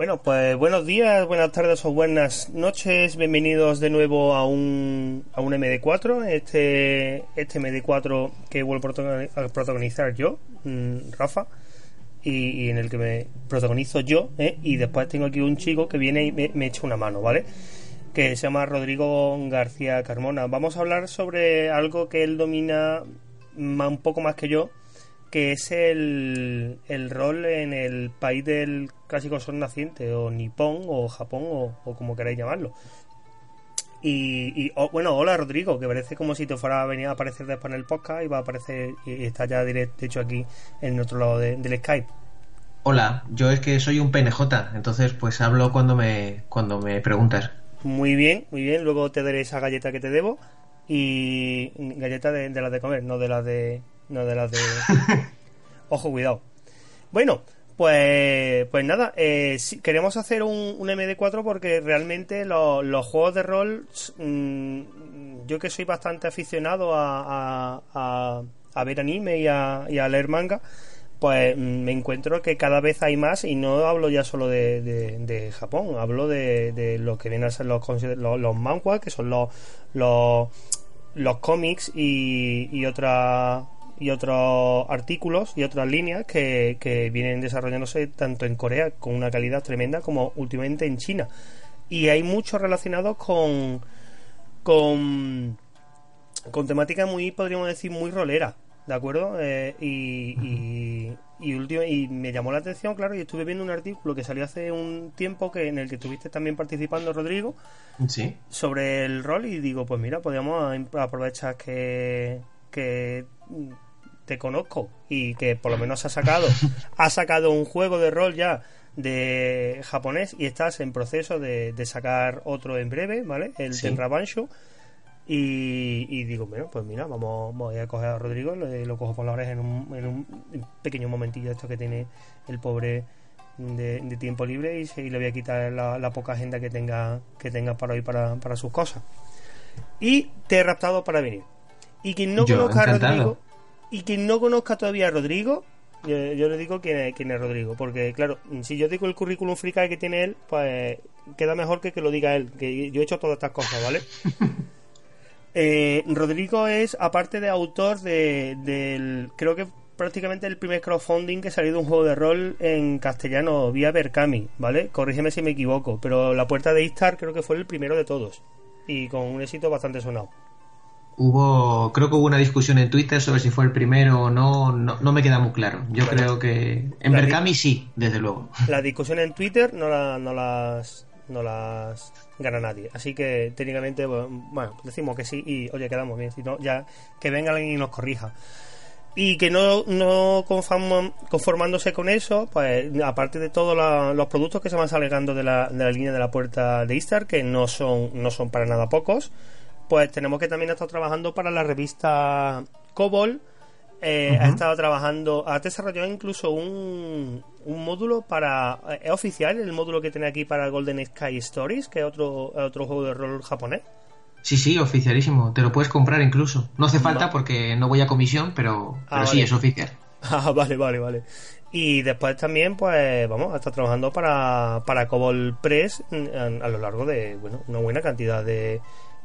Bueno, pues buenos días, buenas tardes o buenas noches. Bienvenidos de nuevo a un, a un MD4. Este, este MD4 que vuelvo a protagonizar yo, mm, Rafa, y, en el que me protagonizo yo. ¿eh? Y después tengo aquí un chico que viene y me, echa una mano, ¿vale? Que se llama Rodrigo García Carmona. Vamos a hablar sobre algo que él domina un poco más que yo, que es el, el rol en el país del clásico sol naciente, o Nippon, o Japón, o, como queráis llamarlo. Y, oh, bueno, hola Rodrigo, que parece como si te fuera a venir a aparecer después en el podcast y va a aparecer y está ya directo, de hecho aquí en otro lado del Skype. Hola, yo es que soy un PNJ, entonces pues hablo cuando me, cuando me preguntas. Muy bien, muy bien, luego te daré esa galleta que te debo y galleta de, de las de comer, no de las de, no de las de... Ojo, cuidado. Bueno, pues, pues nada, eh, queremos hacer un, MD4 porque realmente los juegos de rol, mm, yo que soy bastante aficionado a, a, ver anime y a, leer manga, pues mm, me encuentro que cada vez hay más y no hablo ya solo de, Japón, hablo de, lo que vienen a ser los, los, los que son los, los, los cómics y, y otra y otros artículos y otras líneas que, que vienen desarrollándose tanto en Corea con una calidad tremenda como últimamente en China. Y hay muchos relacionados con, con, con temática muy, podríamos decir, muy rolera, ¿de acuerdo? Eh, y, y, y, último, y me llamó la atención, claro, y estuve viendo un artículo que salió hace un tiempo que en el que estuviste también participando, Rodrigo, ¿Sí? sobre el rol y digo, pues mira, podríamos aprovechar que, que te conozco y que por lo menos ha sacado, ha sacado un juego de rol ya de japonés y estás en proceso de, sacar otro en breve, ¿vale? El sí. Tenrabanshu. Y, digo, bueno, pues mira, vamos, voy a coger a Rodrigo, lo, cojo por la oreja en un, en un pequeño momentillo esto que tiene el pobre de, tiempo libre y, le voy a quitar la, poca agenda que tenga que tenga para hoy para, para sus cosas. Y te he raptado para venir. Y quien no conozca a Rodrigo, y quien no conozca todavía a Rodrigo, yo, le digo quién es, quién es, Rodrigo, porque claro, si yo digo el currículum fricay que tiene él, pues queda mejor que que lo diga él, que yo he hecho todas estas cosas, ¿vale? eh, Rodrigo es, aparte de autor de, del, creo que prácticamente el primer crowdfunding que salió de un juego de rol en castellano vía Berkami, ¿vale? Corrígeme si me equivoco, pero La Puerta de Istar creo que fue el primero de todos y con un éxito bastante sonado hubo, creo que hubo una discusión en Twitter sobre si fue el primero o no, no, me queda muy claro. Yo creo que en Berkami sí, desde luego. La discusión en Twitter no, la, no las no las gana nadie. Así que técnicamente, bueno, decimos que sí y oye, quedamos bien. Si no, ya que venga alguien y nos corrija. Y que no, no conformándose con eso, pues aparte de todos los productos que se van saliendo de la, de la línea de la puerta de Istar, que no son, no son para nada pocos, pues tenemos que también estar trabajando para la revista Cobol. Eh, ha estado trabajando, ha desarrollado incluso un, un módulo para. Eh, ¿Es oficial el módulo que tiene aquí para Golden Sky Stories, que es otro, otro juego de rol japonés? Sí, sí, oficialísimo. Te lo puedes comprar incluso. No hace falta porque no voy a comisión, pero, ah, sí, es oficial. Ah, vale, vale, vale. Y después también, pues, vamos, está trabajando para, para Cobol Press mm, a lo largo de, bueno, una buena cantidad de,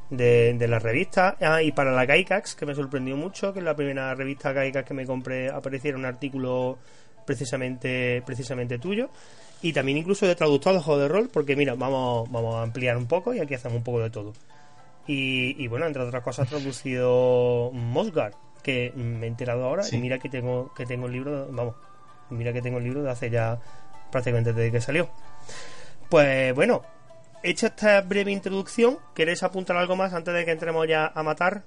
de, la revista. Ah, y para la Gaikax, que me sorprendió mucho, que en la primera revista Gaikax que me compré apareciera un artículo precisamente, precisamente tuyo. Y también incluso de traductor de juego de rol, porque mira, vamos, vamos a ampliar un poco y aquí hacemos un poco de todo. Y, bueno, entre otras cosas, ha traducido Mosgar, que me he enterado ahora. Y mira que tengo, que tengo el libro, vamos, mira que tengo el libro de hace ya prácticamente desde que salió. Pues bueno, hecha esta breve introducción, ¿quieres apuntar algo más antes de que entremos ya a matar?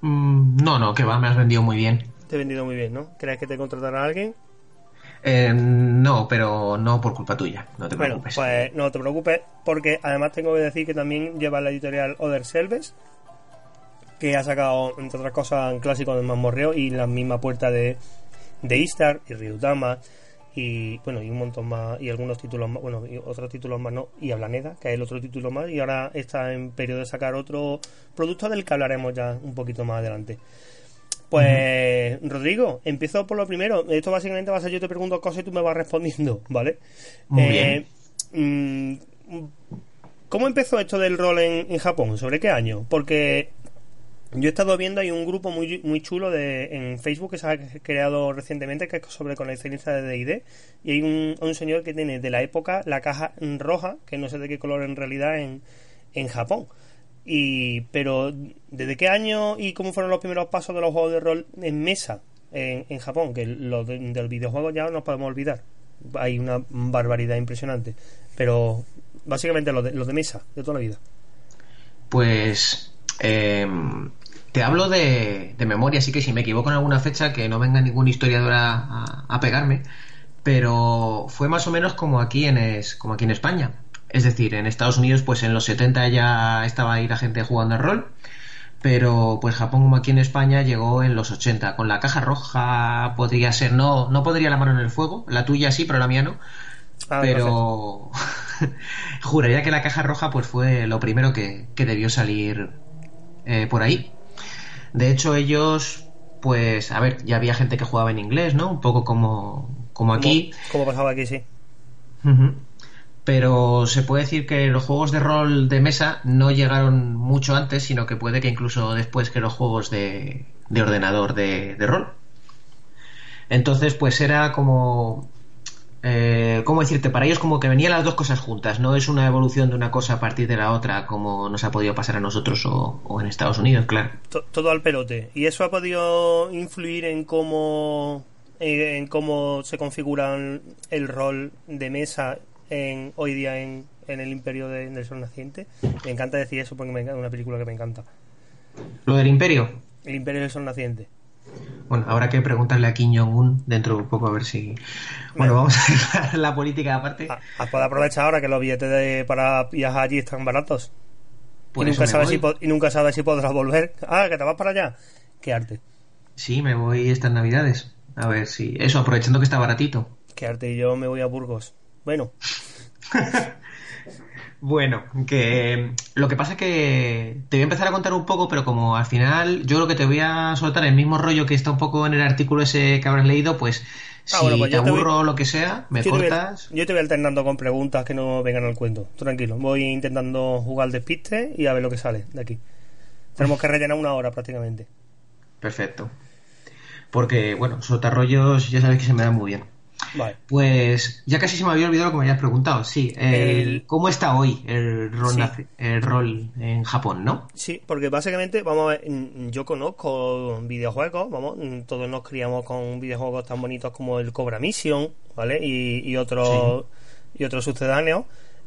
Mm, no, no, que va, me has vendido muy bien. Te he vendido muy bien, ¿no? ¿Crees que te contratará alguien? Eh, no, pero no por culpa tuya, no te bueno, preocupes. Pues no te preocupes, porque además tengo que decir que también lleva la editorial Other Selves, que ha sacado, entre otras cosas, un clásico de Mamorreo y la misma puerta de, de Istar y Ryutama y bueno y un montón más y algunos títulos más bueno y otros títulos más no y Ablaneda que es el otro título más y ahora está en periodo de sacar otro producto del que hablaremos ya un poquito más adelante pues Rodrigo empiezo por lo primero esto básicamente va a ser yo te pregunto cosas y tú me vas respondiendo vale Muy bien. Eh, mm, ¿cómo empezó esto del rol en, en Japón? ¿Sobre qué año? Porque yo he estado viendo, hay un grupo muy, muy chulo de, en Facebook que se ha creado recientemente que es sobre coleccionista de D&D y hay un, señor que tiene de la época la caja roja, que no sé de qué color en realidad en, en Japón. Y, pero, ¿desde qué año y cómo fueron los primeros pasos de los juegos de rol en mesa en, en Japón? Que los de, del videojuego ya no podemos olvidar. Hay una barbaridad impresionante. Pero, básicamente, los de, los de mesa, de toda la vida. Pues, eh, te hablo de, de, memoria, así que si me equivoco en alguna fecha, que no venga ningún historiador a, pegarme, pero fue más o menos como aquí en, es, como aquí en España. Es decir, en Estados Unidos, pues en los 70 ya estaba ahí la gente jugando al rol, pero pues Japón como aquí en España llegó en los 80. Con la caja roja podría ser, no, no podría la mano en el fuego, la tuya sí, pero la mía no. Ah, pero juraría que la caja roja pues fue lo primero que, que debió salir eh, por ahí. De hecho, ellos, pues, a ver, ya había gente que jugaba en inglés, ¿no? Un poco como, como aquí. Como, pasaba aquí, sí. Uh -huh. Pero se puede decir que los juegos de rol de mesa no llegaron mucho antes, sino que puede que incluso después que los juegos de, de ordenador de, de, rol. Entonces, pues era como. Eh, ¿Cómo decirte? Para ellos, como que venían las dos cosas juntas. No es una evolución de una cosa a partir de la otra, como nos ha podido pasar a nosotros o, o en Estados Unidos, claro. Todo al pelote. ¿Y eso ha podido influir en cómo en cómo se configura el rol de mesa en, hoy día en, en el Imperio de, del Sol Naciente. Me encanta decir eso porque es una película que me encanta. ¿Lo del Imperio? El Imperio del Sol Naciente. Bueno, habrá que preguntarle a Kim Jong-un dentro de un poco a ver si. Bueno, vamos a dejar la política aparte. Ah, puede aprovechar ahora que los billetes de, para viajar allí están baratos. y, nunca sabes si, y nunca sabes si podrás volver. Ah, que te vas para allá. Qué arte. Sí, me voy estas navidades. A ver si. Eso, aprovechando que está baratito. Qué arte. Y yo me voy a Burgos. Bueno. bueno, que lo que pasa es que te voy a empezar a contar un poco, pero como al final yo creo que te voy a soltar el mismo rollo que está un poco en el artículo ese que habrás leído, pues si ah, bueno, pues te aburro o lo que sea, me yo cortas. Te voy, yo te voy alternando con preguntas que no vengan al cuento. Tranquilo, voy intentando jugar al despiste y a ver lo que sale de aquí. Tenemos que rellenar una hora prácticamente. Perfecto. Porque, bueno, sotarrollos ya sabes que se me dan muy bien. Vale. Pues ya casi se me había olvidado lo que me habías preguntado. Sí, el, el... ¿cómo está hoy el rol, sí. el rol en Japón, no? Sí, porque básicamente, vamos a ver, yo conozco videojuegos, vamos, todos nos criamos con videojuegos tan bonitos como el Cobra Mission, ¿vale? Y, y otros sí. y otros sucedáneos.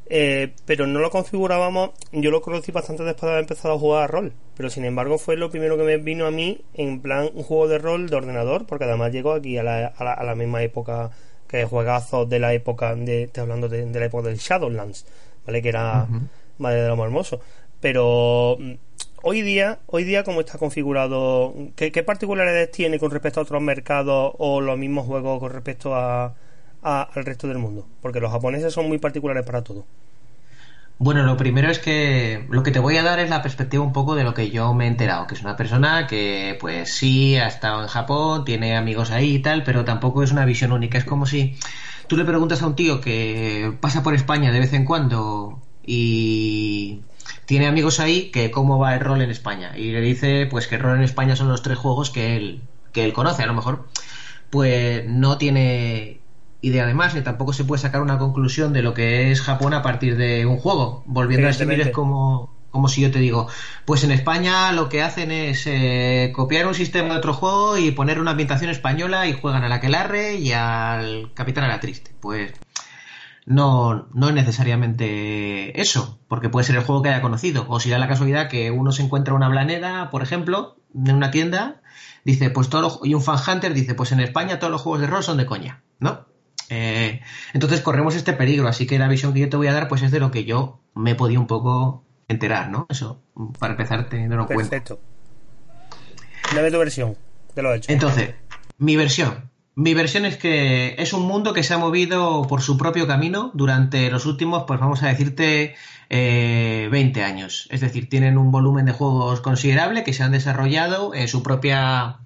Eh, pero no lo configurábamos. Yo lo conocí bastante después de haber empezado a jugar a rol. Pero sin embargo, fue lo primero que me vino a mí en plan un juego de rol de ordenador. Porque además llegó aquí a la, a la, a la misma época que juegazos de la época. De, estoy hablando de, de, la época del Shadowlands, ¿vale? Que era uh -huh. madre de lo hermoso. Pero hoy día, hoy día cómo está configurado, ¿qué, qué particularidades tiene con respecto a otros mercados o los mismos juegos con respecto a, al resto del mundo, porque los japoneses son muy particulares para todo. Bueno, lo primero es que lo que te voy a dar es la perspectiva un poco de lo que yo me he enterado, que es una persona que pues sí ha estado en Japón, tiene amigos ahí y tal, pero tampoco es una visión única. Es como si tú le preguntas a un tío que pasa por España de vez en cuando y tiene amigos ahí que cómo va el rol en España y le dice pues que el rol en España son los tres juegos que él que él conoce, a lo mejor pues no tiene idea de más, ni tampoco se puede sacar una conclusión de lo que es Japón a partir de un juego. Volviendo a escribir es como, como si yo te digo, pues en España lo que hacen es eh, copiar un sistema de otro juego y poner una ambientación española y juegan al aquelarre y al capitán a la triste. Pues no, no es necesariamente eso, porque puede ser el juego que haya conocido. O si da la casualidad que uno se encuentra una blaneda, por ejemplo, en una tienda, dice, pues todo lo, y un fan hunter dice, pues en España todos los juegos de rol son de coña, ¿no? Eh, entonces corremos este peligro, así que la visión que yo te voy a dar pues es de lo que yo me he podido un poco enterar, ¿no? Eso, para empezar teniendo en cuenta. Perfecto. Dame tu versión de lo hecho. Entonces, mi versión. Mi versión es que es un mundo que se ha movido por su propio camino durante los últimos, pues vamos a decirte, eh, 20 años. Es decir, tienen un volumen de juegos considerable que se han desarrollado en su propia,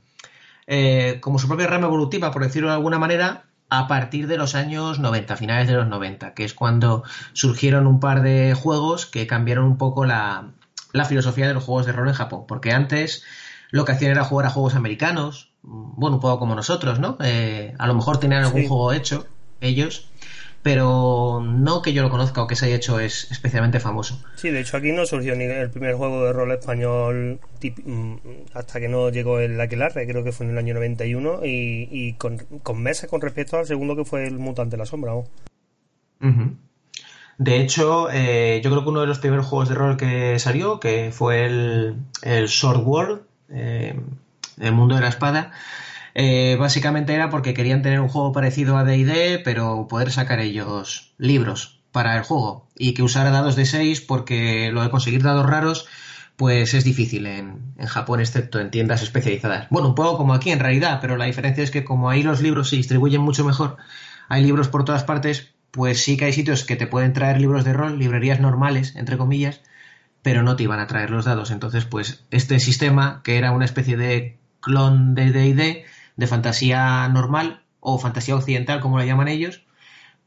eh, como su propia rama evolutiva, por decirlo de alguna manera, a partir de los años 90, finales de los 90, que es cuando surgieron un par de juegos que cambiaron un poco la, la filosofía de los juegos de rol en Japón. Porque antes lo que hacían era jugar a juegos americanos, bueno, un poco como nosotros, ¿no? Eh, a lo mejor tenían algún juego hecho ellos, pero no que yo lo conozca o que se haya hecho es especialmente famoso. Sí, de hecho aquí no surgió ni el primer juego de rol español mm, hasta que no llegó el Aquelarre, creo que fue en el año 91, y, y con, con meses con respecto al segundo que fue el Mutante de la Sombra. De hecho, eh, yo creo que uno de los primeros juegos de rol que salió, que fue el, el Sword World, eh, el mundo de la espada, eh, básicamente era porque querían tener un juego parecido a DD, pero poder sacar ellos libros para el juego y que usara dados de 6 porque lo de conseguir dados raros pues es difícil en, en, Japón, excepto en tiendas especializadas. Bueno, un poco como aquí en realidad, pero la diferencia es que como ahí los libros se distribuyen mucho mejor, hay libros por todas partes, pues sí que hay sitios que te pueden traer libros de rol, librerías normales, entre comillas, pero no te iban a traer los dados. Entonces, pues este sistema, que era una especie de clon de D&D, de fantasía normal o fantasía occidental, como la llaman ellos,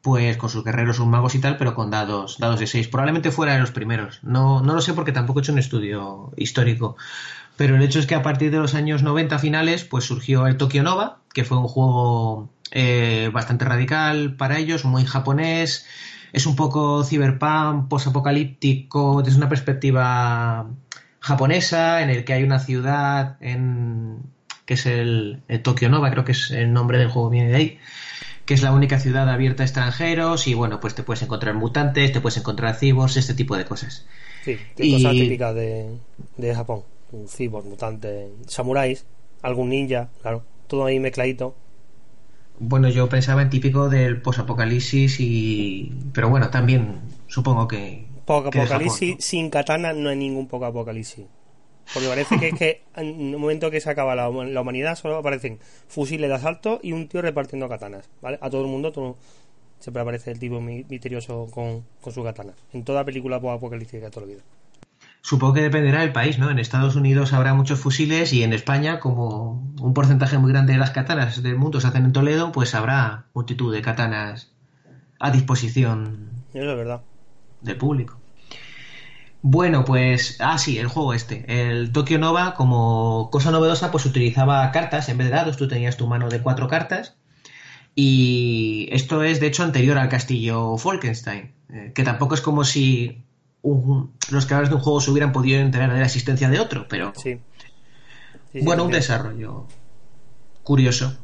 pues con sus guerreros, sus magos y tal, pero con dados, dados de 6. Probablemente fuera de los primeros. No, no lo sé porque tampoco he hecho un estudio histórico. Pero el hecho es que a partir de los años 90 finales, pues surgió el Tokyo Nova, que fue un juego eh, bastante radical para ellos, muy japonés. Es un poco cyberpunk, posapocalíptico, desde una perspectiva japonesa, en el que hay una ciudad en, que es el, Tokyo Nova, creo que es el nombre del juego, viene de ahí, que es la única ciudad abierta a extranjeros y bueno, pues te puedes encontrar mutantes, te puedes encontrar cibos, este tipo de cosas. Sí, cosas típicas de, de Japón, cibos, mutantes, samuráis, algún ninja, claro, todo ahí mezcladito. Bueno, yo pensaba en típico del posapocalipsis y... Pero bueno, también supongo que... Poco apocalipsis sin katana no hay ningún poco apocalipsis. Porque parece que es que en un momento que se acaba la, humanidad solo aparecen fusiles de asalto y un tío repartiendo katanas, ¿vale? A todo el mundo todo, siempre aparece el tipo misterioso con, con su katana. En toda película apocalíptica toda la vida. Supongo que dependerá del país, ¿no? En Estados Unidos habrá muchos fusiles y en España, como un porcentaje muy grande de las katanas del mundo se hacen en Toledo, pues habrá multitud de katanas a disposición. Eso es verdad. Del público. Bueno, pues, ah, sí, el juego este. El Tokyo Nova, como cosa novedosa, pues utilizaba cartas en vez de dados. Tú tenías tu mano de cuatro cartas. Y esto es, de hecho, anterior al castillo Falkenstein. Eh, que tampoco es como si los creadores de un juego se hubieran podido enterar de la existencia de otro, pero. Sí. bueno, un desarrollo curioso.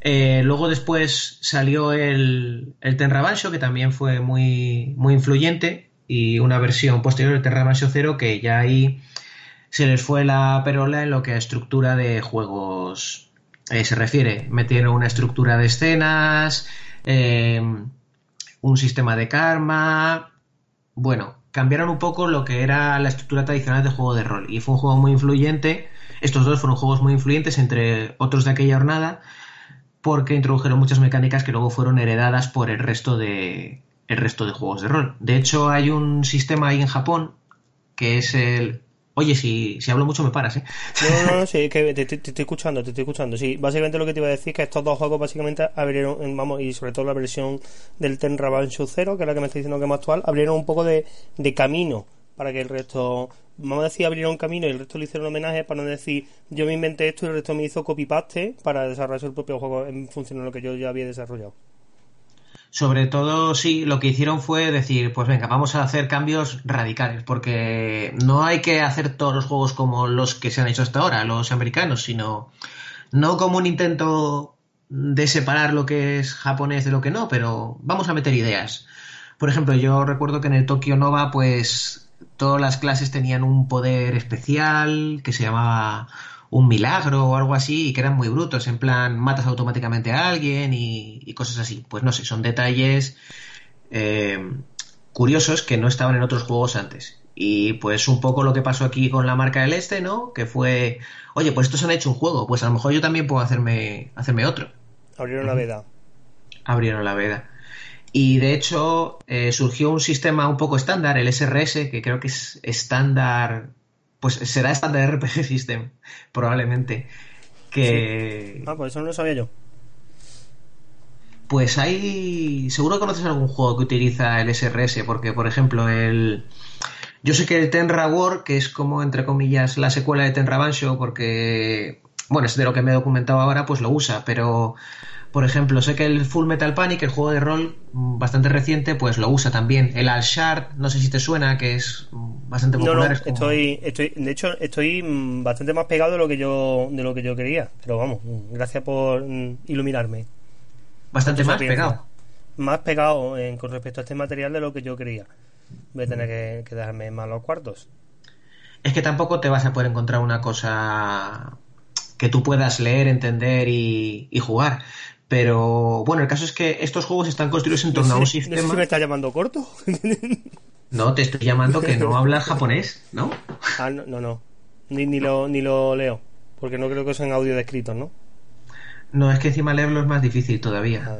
Eh, luego después salió el, el que también fue muy, muy influyente y una versión posterior de Terra Mansion 0 que ya ahí se les fue la perola en lo que a estructura de juegos eh, se refiere. Metieron una estructura de escenas, eh, un sistema de karma. Bueno, cambiaron un poco lo que era la estructura tradicional de juego de rol. Y fue un juego muy influyente. Estos dos fueron juegos muy influyentes entre otros de aquella jornada porque introdujeron muchas mecánicas que luego fueron heredadas por el resto de, el resto de juegos de rol. De hecho, hay un sistema ahí en Japón que es el... Oye, si, si hablo mucho me paras, ¿eh? No, no, no, sí, que te, estoy escuchando, te estoy escuchando. Sí, básicamente lo que te iba a decir es que estos dos juegos básicamente abrieron, vamos, y sobre todo la versión del Tenra Banshu 0, que es la que me está diciendo que es más actual, abrieron un poco de, de camino para que el resto, vamos a decir, abrieron camino y el resto le hicieron homenaje para no decir, yo me inventé esto y el resto me hizo copy-paste para desarrollar el propio juego en función de lo que yo ya había desarrollado. Sobre todo, sí, lo que hicieron fue decir, pues venga, vamos a hacer cambios radicales, porque no hay que hacer todos los juegos como los que se han hecho hasta ahora, los americanos, sino no como un intento de separar lo que es japonés de lo que no, pero vamos a meter ideas. Por ejemplo, yo recuerdo que en el Tokyo Nova, pues todas las clases tenían un poder especial que se llamaba un milagro o algo así y que eran muy brutos, en plan matas automáticamente a alguien y, cosas así. Pues no sé, son detalles eh, curiosos que no estaban en otros juegos antes. Y pues un poco lo que pasó aquí con la marca del Este, ¿no? Que fue, oye, pues estos han hecho un juego, pues a lo mejor yo también puedo hacerme, hacerme otro. Abrieron la veda. Abrieron la veda. Y de hecho eh, surgió un sistema un poco estándar, el SRS, que creo que es estándar pues será de RPG System, probablemente. Que. Ah, pues eso no lo sabía yo. Pues hay. Seguro que conoces algún juego que utiliza el SRS, porque, por ejemplo, el. Yo sé que el Tenra War, que es como, entre comillas, la secuela de Tenra Bansho, porque. Bueno, es de lo que me he documentado ahora, pues lo usa, pero. Por ejemplo, sé que el Full Metal Panic, el juego de rol mm, bastante reciente, pues lo usa también. El Al Shard, no sé si te suena, que es bastante popular. No, estoy, estoy, de hecho, estoy mm, bastante más pegado de lo que yo, de lo que yo quería. Pero vamos, gracias por iluminarme. Bastante más pegado. Más pegado con respecto a este material de lo que yo quería. Voy a tener que, dejarme más los cuartos. Es que tampoco te vas a poder encontrar una cosa que tú puedas leer, entender y, jugar. Pero bueno, el caso es que estos juegos están construidos en torno a un sistema. ¿No me está llamando corto? no, te estoy llamando que no hablas japonés, ¿no? Ah, no, no. Ni, ni, lo, ni lo leo. Porque no creo que sean audio descritos, ¿no? No, es que encima leerlo es más difícil todavía. Ah,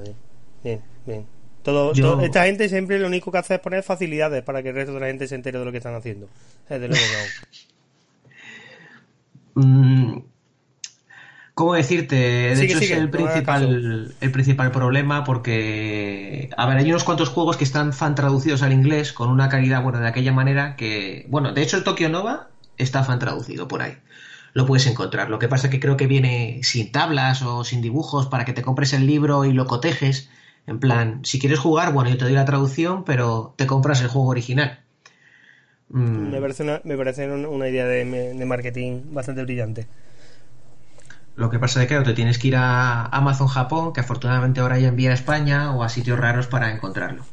bien, bien. Todo, esta gente siempre lo único que hace es poner facilidades para que el resto de la gente se entere de lo que están haciendo. Desde luego mm, ¿Cómo decirte? De hecho, es el principal, el principal problema porque, a ver, hay unos cuantos juegos que están fan traducidos al inglés con una calidad, bueno, de aquella manera que, bueno, de hecho el Tokyo Nova está fan traducido por ahí lo puedes encontrar. Lo que pasa es que creo que viene sin tablas o sin dibujos para que te compres el libro y lo cotejes. En plan, si quieres jugar, bueno, yo te doy la traducción, pero te compras el juego original. Mm. Me parece una, me parece una idea de, marketing bastante brillante. Lo que pasa es que te tienes que ir a Amazon Japón, que afortunadamente ahora ya envía a España, o a sitios raros para encontrarlo.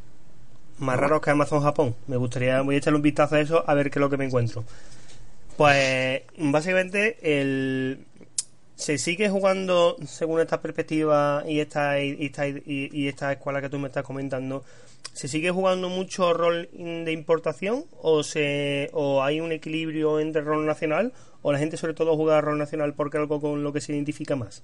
Más raros que Amazon Japón. Me gustaría, voy a echarle un vistazo a eso a ver qué es lo que me encuentro. Pues básicamente el se sigue jugando según esta perspectiva y esta y esta, y, esta escuela que tú me estás comentando se sigue jugando mucho rol de importación o se o hay un equilibrio entre rol nacional o la gente sobre todo juega rol nacional porque algo con lo que se identifica más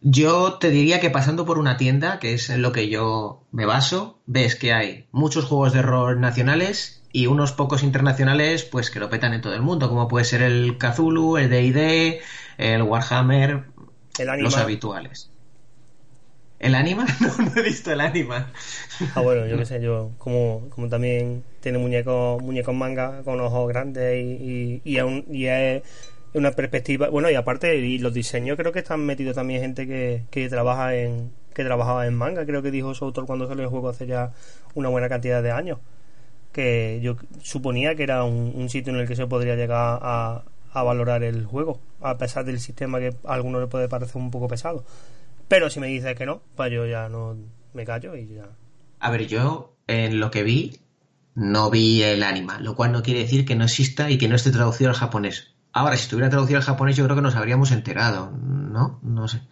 yo te diría que pasando por una tienda, que es en lo que yo me baso, ves que hay muchos juegos de rol nacionales y unos pocos internacionales pues que lo petan en todo el mundo, como puede ser el Cthulhu, el D&D, el Warhammer, los habituales. ¿El Anima? No, no he visto el Anima. Ah, bueno, yo qué sé, yo como, como también tiene muñecos muñecos manga con ojos grandes y, y, y, es una perspectiva, bueno, y aparte y los diseños creo que están metidos también gente que, que trabaja en que trabajaba en manga, creo que dijo su autor cuando salió el juego hace ya una buena cantidad de años que yo suponía que era un, sitio en el que se podría llegar a, valorar el juego, a pesar del sistema que a algunos le puede parecer un poco pesado. Pero si me dices que no, pues yo ya no me callo y ya. A ver, yo en lo que vi, no vi el anima, lo cual no quiere decir que no exista y que no esté traducido al japonés. Ahora, si estuviera traducido al japonés, yo creo que nos habríamos enterado, ¿no? No sé.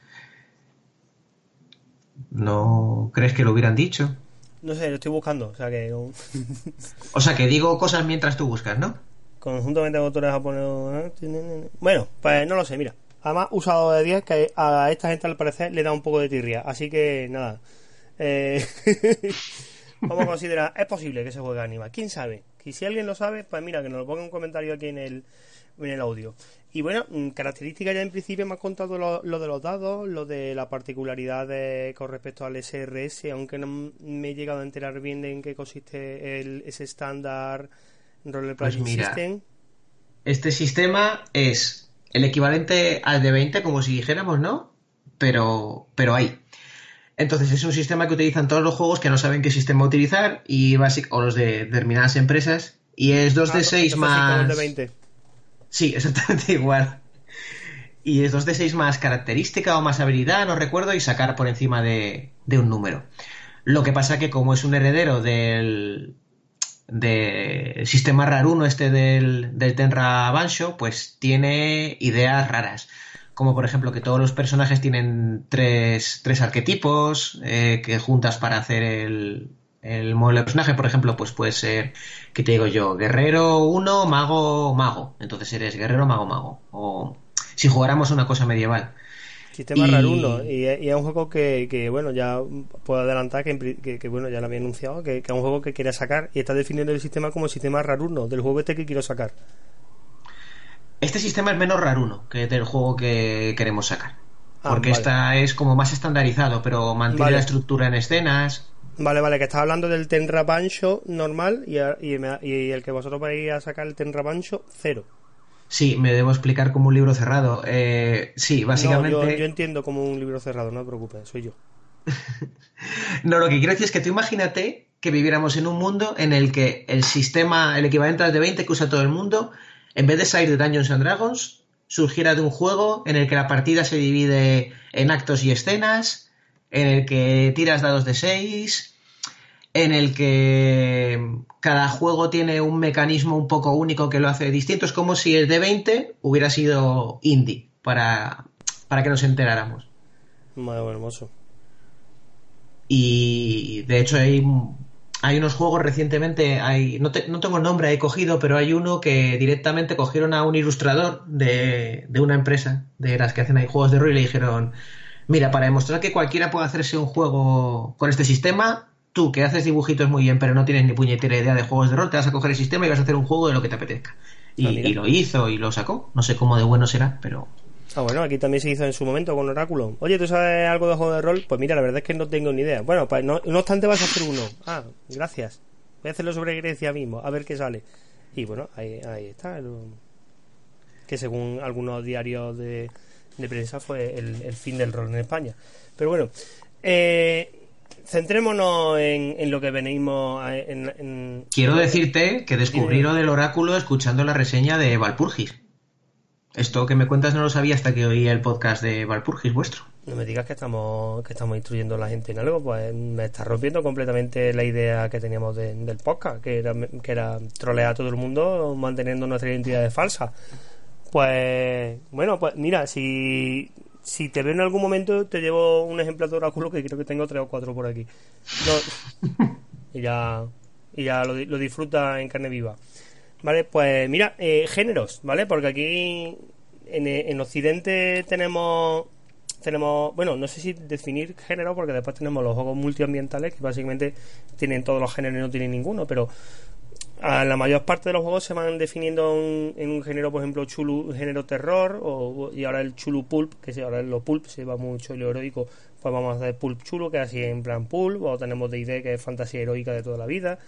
¿No crees que lo hubieran dicho? No sé, lo estoy buscando, o sea que... o sea que digo cosas mientras tú buscas, ¿no? Conjuntamente con autores japoneses... Bueno, pues no lo sé, mira. Además, usado de 10 que a esta gente al parecer le da un poco de tirria. Así que, nada. Eh... Vamos a considerar, es posible que se juegue anima. ¿Quién sabe? Y si alguien lo sabe, pues mira, que nos lo ponga un comentario aquí en el, en el audio. Y bueno, mm, características ya en principio me has contado lo, de los dados, lo de la particularidad con respecto al SRS, aunque no me he llegado a enterar bien de en qué consiste el, ese estándar Role pues System. Este sistema es el equivalente al de 20, como si dijéramos, ¿no? Pero, pero hay. Entonces es un sistema que utilizan todos los juegos que no saben qué sistema utilizar y o los de determinadas empresas y es 2 de 6 más... De 20. Sí, exactamente igual. Y es 2 de 6 más característica o más habilidad, no recuerdo, y sacar por encima de, un número. Lo que pasa que como es un heredero del, del sistema raruno este del, del Tenra Bansho, pues tiene ideas raras. Como por ejemplo que todos los personajes tienen tres, tres arquetipos eh, que juntas para hacer el, el modelo de personaje, por ejemplo, pues puede ser, ¿qué te digo yo? Guerrero 1, mago, mago. Entonces eres guerrero, mago, mago. O si jugáramos una cosa medieval. Sistema raro uno. Y, es un juego que, bueno, ya puedo adelantar que, que, bueno, ya lo había anunciado, que, es un juego que quiere sacar y está definiendo el sistema como sistema raruno del juego este que quiero sacar. Este sistema es menos raruno que del juego que queremos sacar. Ah, porque esta es como más estandarizado, pero mantiene la estructura en escenas. Vale, vale, que estás hablando del Tenra Bancho normal y, el que vosotros vais a sacar el Tenra Bancho cero. Sí, me debo explicar como un libro cerrado. Eh, sí, básicamente. No, yo, entiendo como un libro cerrado, no te preocupes, soy yo. no, lo que quiero decir es que tú imagínate que viviéramos en un mundo en el que el sistema, el equivalente al de 20 que usa todo el mundo, en vez de salir de Dungeons and Dragons, surgiera de un juego en el que la partida se divide en actos y escenas, en el que tiras dados de 6, en el que cada juego tiene un mecanismo un poco único que lo hace distinto. Es como si el de 20 hubiera sido indie para, para que nos enteráramos. Muy hermoso. Y de hecho hay, hay unos juegos recientemente, hay, no, no tengo el nombre he cogido, pero hay uno que directamente cogieron a un ilustrador de, de una empresa de las que hacen ahí juegos de rol y le dijeron, mira, para demostrar que cualquiera puede hacerse un juego con este sistema, tú que haces dibujitos muy bien, pero no tienes ni puñetera idea de juegos de rol, te vas a coger el sistema y vas a hacer un juego de lo que te apetezca. Y, ah, lo hizo y lo sacó. No sé cómo de bueno será, pero. Ah, bueno, aquí también se hizo en su momento con Oráculo. Oye, ¿tú sabes algo de juego de rol? Pues mira, la verdad es que no tengo ni idea. Bueno, pues no, obstante vas a hacer uno. Ah, gracias. Voy a hacerlo sobre Grecia mismo, a ver qué sale. Y bueno, ahí, ahí está. que según algunos diarios de, prensa fue el, el, fin del rol en España. Pero bueno, eh, centrémonos en, lo que venimos. En, Quiero decirte que descubrí lo del oráculo escuchando la reseña de Valpurgis. Esto que me cuentas no lo sabía hasta que oí el podcast de Valpurgis vuestro. No me digas que estamos que estamos instruyendo a la gente en algo, pues me está rompiendo completamente la idea que teníamos del podcast, que era, que era trolear a todo el mundo manteniendo nuestra identidad falsa. Pues bueno, pues mira, si si te veo en algún momento, te llevo un ejemplar de oráculo que creo que tengo tres o cuatro por aquí. y ya, y ya lo, lo, disfruta en carne viva. Vale, pues mira, eh, géneros, ¿vale? Porque aquí en, en Occidente tenemos tenemos, bueno, no sé si definir género porque después tenemos los juegos multiambientales que básicamente tienen todos los géneros y no tienen ninguno, pero la mayor parte de los juegos se van definiendo en, un género, por ejemplo, chulu, género terror, o, y ahora el chulu pulp, que ahora en lo pulp se va mucho y lo heroico, pues vamos a hacer pulp chulo, que es así en plan pulp, o tenemos D&D, que es fantasía heroica de toda la vida.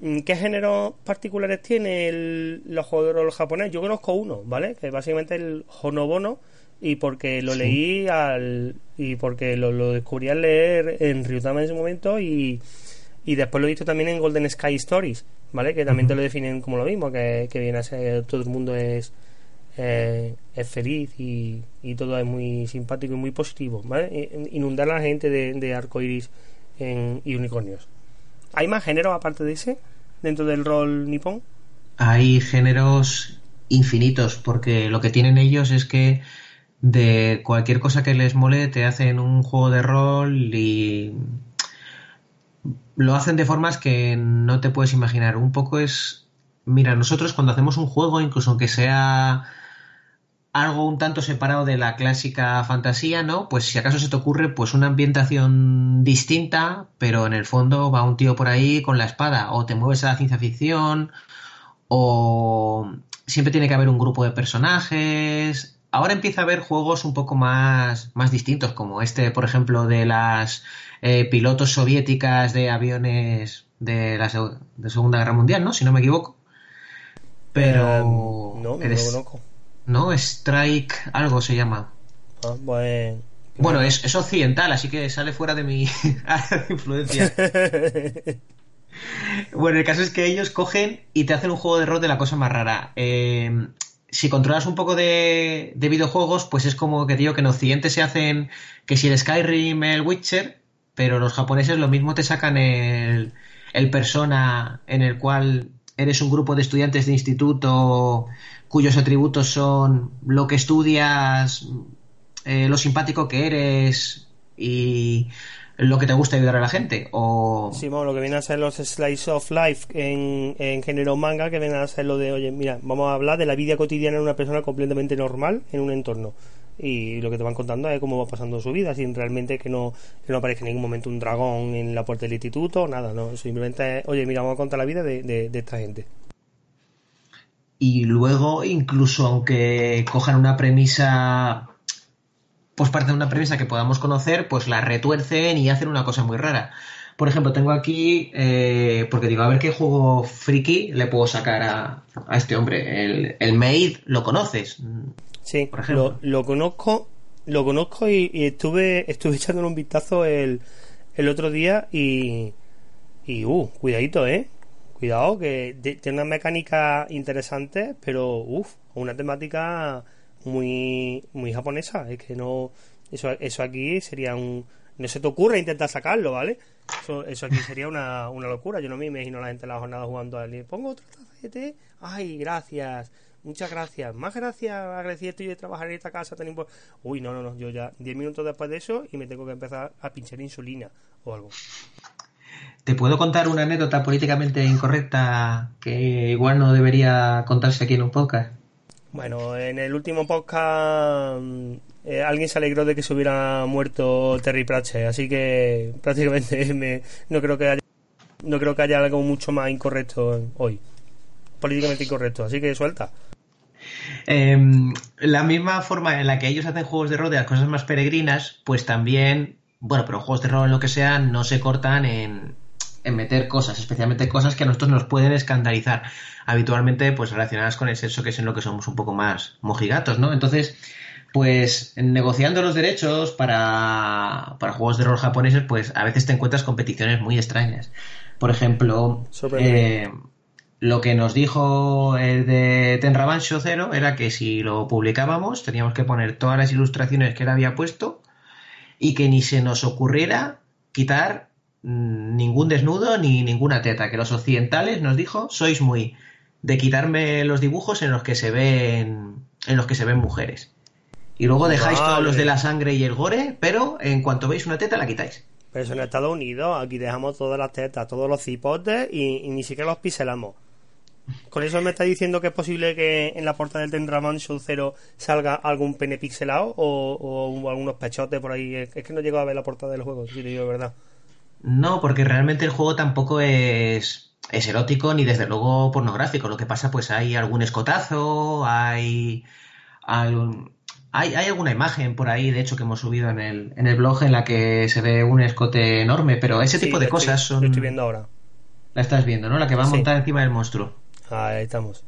Mm, ¿Qué géneros particulares tiene el, los juegos de rol japonés? Yo conozco uno, ¿vale? Que es básicamente el Honobono, y porque lo leí al, y porque lo, lo descubrí al leer en Ryutama en ese momento y, y después lo he visto también en Golden Sky Stories ¿vale? Que también te lo definen como lo mismo, que, viene a ser todo el mundo es, eh, es feliz y, todo es muy simpático y muy positivo, ¿vale? Inundar a la gente de, de arcoiris y unicornios. ¿Hay más géneros aparte de ese dentro del rol nipón? Hay géneros infinitos, porque lo que tienen ellos es que de cualquier cosa que les mole te hacen un juego de rol y lo hacen de formas que no te puedes imaginar. Un poco es, mira, nosotros cuando hacemos un juego, incluso aunque sea algo un tanto separado de la clásica fantasía, ¿no? Pues si acaso se te ocurre, pues una ambientación distinta, pero en el fondo va un tío por ahí con la espada, o te mueves a la ciencia ficción, o siempre tiene que haber un grupo de personajes. Ahora empieza a haber juegos un poco más, más distintos, como este, por ejemplo, de las eh, pilotos soviéticas de aviones de la de Segunda Guerra Mundial, ¿no? Si no me equivoco. Pero... Eh, no, no lo conozco. No, Strike algo se llama. Ah, bueno... Bueno, es, es, occidental, así que sale fuera de mi influencia. bueno, el caso es que ellos cogen y te hacen un juego de rol de la cosa más rara. Eh, si controlas un poco de, de, videojuegos, pues es como que digo que en Occidente se hacen que si el Skyrim, el Witcher, pero los japoneses lo mismo te sacan el, el persona en el cual eres un grupo de estudiantes de instituto cuyos atributos son lo que estudias, eh, lo simpático que eres y lo que te gusta ayudar a la gente. O... Lo que viene a ser los slice of life en, en género manga, que viene a ser lo de, oye, mira, vamos a hablar de la vida cotidiana de una persona completamente normal en un entorno y lo que te van contando es cómo va pasando su vida, sin realmente que no, no aparezca en ningún momento un dragón en la puerta del instituto, nada, no, simplemente es, oye, mira, vamos a contar la vida de, de, esta gente. Y luego, incluso aunque cojan una premisa pues parte de una premisa que podamos conocer, pues la retuercen y hacen una cosa muy rara. Por ejemplo, tengo aquí, eh, porque digo, a ver qué juego friki le puedo sacar a, este hombre. El, el Maid, ¿lo conoces? Sí, por ejemplo. Lo, conozco, lo conozco y, estuve, estuve echándole un vistazo el, el otro día y, y, uh, cuidadito, ¿eh? Cuidado, que tiene una mecánica interesante, pero, uff, una temática muy, muy japonesa. Es que no. Eso, eso aquí sería un. No se te ocurre intentar sacarlo, ¿vale? Eso, eso aquí sería una, una locura. Yo no me imagino a la gente en la jornada jugando al. Pongo de té. Ay, gracias. Muchas gracias. Más gracias. Agradecido estoy de trabajar en esta casa. Tan Uy, no, no, no. Yo ya 10 minutos después de eso y me tengo que empezar a pinchar insulina o algo. ¿Te puedo contar una anécdota políticamente incorrecta que igual no debería contarse aquí en un podcast? Bueno, en el último podcast mm, eh, alguien se alegró de que se hubiera muerto Terry Pratchett, así que prácticamente me, no creo que haya, no creo que haya algo mucho más incorrecto hoy, políticamente incorrecto, así que suelta. Em, la misma forma en la que ellos hacen juegos de rol de las cosas más peregrinas, pues también, bueno, pero juegos de rol en lo que sea no se cortan en, en meter cosas, especialmente cosas que a nosotros nos pueden escandalizar, habitualmente pues relacionadas con el sexo, que es en lo que somos un poco más mojigatos, ¿no? Entonces, pues negociando los derechos para, para juegos de rol japoneses, pues a veces te encuentras competiciones muy extrañas. Por ejemplo, eh, lo que nos dijo el de Tenrabancho Zero era que si lo publicábamos teníamos que poner todas las ilustraciones que él había puesto y que ni se nos ocurriera quitar ningún desnudo ni ninguna teta, que los occidentales, nos dijo, sois muy de quitarme los dibujos en los que se ven en los que se ven mujeres. Y luego dejáis todos los de la sangre y el gore, pero en cuanto veis una teta la quitáis. Pero eso en Estados Unidos, aquí dejamos todas las tetas, todos los cipotes y, ni siquiera los piselamos. Con eso me está diciendo que es posible que en la portada del Tendraman Show 0 salga algún pene pixelado o, algunos pechotes por ahí. Es que no llego a ver la portada del juego, si te digo verdad. No, porque realmente el juego tampoco es, es erótico ni desde luego pornográfico. Lo que pasa, pues hay algún escotazo, hay, hay, hay, alguna imagen por ahí, de hecho, que hemos subido en el, en el blog en la que se ve un escote enorme, pero ese tipo de cosas son. Lo estoy viendo ahora. La estás viendo, ¿no? La que va a montar encima del monstruo. Ahí estamos.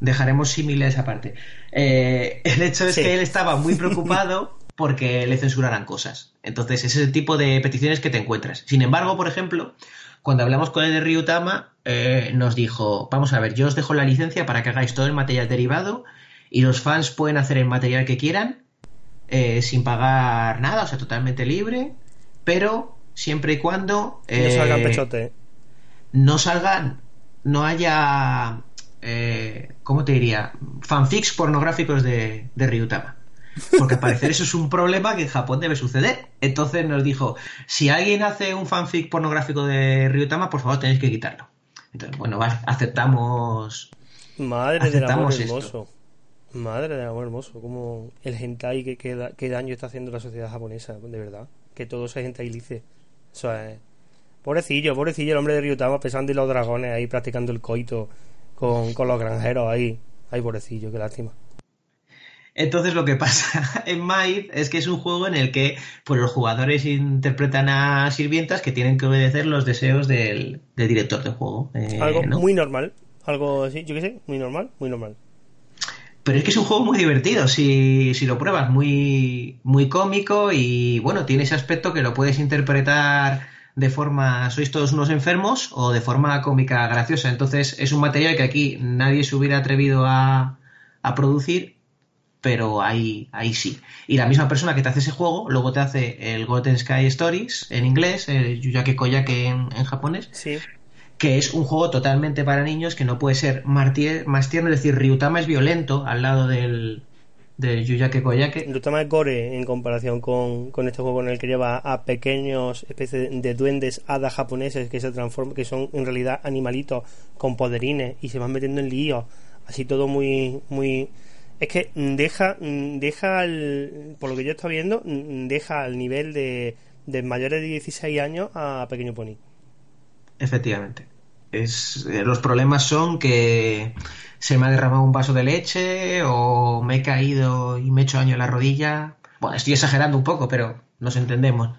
Dejaremos similes aparte. Eh, el hecho es que él estaba muy preocupado porque le censuraran cosas. Entonces, ese es el tipo de peticiones que te encuentras. Sin embargo, por ejemplo, cuando hablamos con el de Ryutama, eh, nos dijo, vamos a ver, yo os dejo la licencia para que hagáis todo el material derivado y los fans pueden hacer el material que quieran eh, sin pagar nada, o sea, totalmente libre, pero siempre y cuando... no salgan eh, pechote. No salgan, no haya... ¿Cómo te diría? Fanfics pornográficos de, de Ryutama. Porque al parecer eso es un problema que en Japón debe suceder. Entonces nos dijo, si alguien hace un fanfic pornográfico de Ryutama, por favor tenéis que quitarlo. Entonces, bueno, vale, aceptamos. Madre del amor hermoso. Madre del amor hermoso. Como el hentai que, que, daño está haciendo la sociedad japonesa, de verdad. Que todo se hentai lice. Eso es. Pobrecillo, pobrecillo el hombre de Ryutama pensando en los dragones ahí practicando el coito con, con los granjeros ahí. Ay, pobrecillo, qué lástima. Entonces lo que pasa en Maid es que es un juego en el que pues, los jugadores interpretan a sirvientas que tienen que obedecer los deseos del, director del juego. Eh, algo muy normal, algo así, yo qué sé, muy normal, muy normal. Pero es que es un juego muy divertido, si, si lo pruebas, muy, muy cómico y bueno, tiene ese aspecto que lo puedes interpretar de forma sois todos unos enfermos o de forma cómica graciosa. Entonces es un material que aquí nadie se hubiera atrevido a, a producir pero ahí, ahí sí. Y la misma persona que te hace ese juego, luego te hace el Golden Sky Stories en inglés, el Yuyake Koyake en, en japonés, sí. que es un juego totalmente para niños que no puede ser más tierno, es decir, Ryutama es violento al lado del, del Yuyake Koyake. Ryutama es gore en comparación con, con, este juego en el que lleva a pequeños especies de duendes hadas japoneses que se transforman, que son en realidad animalitos con poderines y se van metiendo en líos, así todo muy, muy es que deja, deja por lo que yo estoy viendo, deja al nivel de, de mayores de 16 años a Pequeño Pony. Efectivamente. Es, eh, los problemas son que se me ha derramado un vaso de leche o me he caído y me he hecho daño en la rodilla Bueno, estoy exagerando un poco, pero nos entendemos.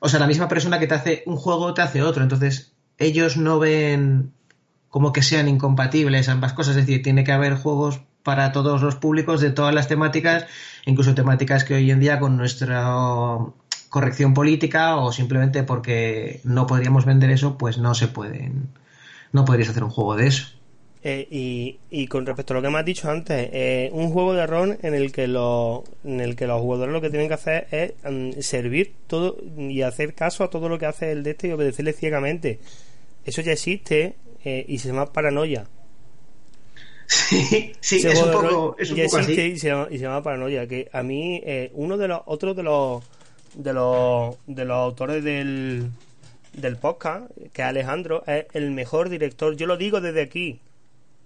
O sea, la misma persona que te hace un juego te hace otro. Entonces, ellos no ven como que sean incompatibles ambas cosas. Es decir, tiene que haber juegos para todos los públicos de todas las temáticas, incluso temáticas que hoy en día con nuestra corrección política o simplemente porque no podríamos vender eso, pues no se pueden, no podrías hacer un juego de eso. Eh, y, y, con respecto a lo que me has dicho antes, eh, un juego de rol en el que los, en el que los jugadores lo que tienen que hacer es mm, servir todo y hacer caso a todo lo que hace el de este y obedecerle ciegamente. Eso ya existe eh, y se llama paranoia. Sí, sí, es un poco, es un poco así. Y se, llama, y se llama paranoia. Que a mí, uno de los, otros de los, de los, de los autores del, del podcast, que Alejandro, es el mejor director. Yo lo digo desde aquí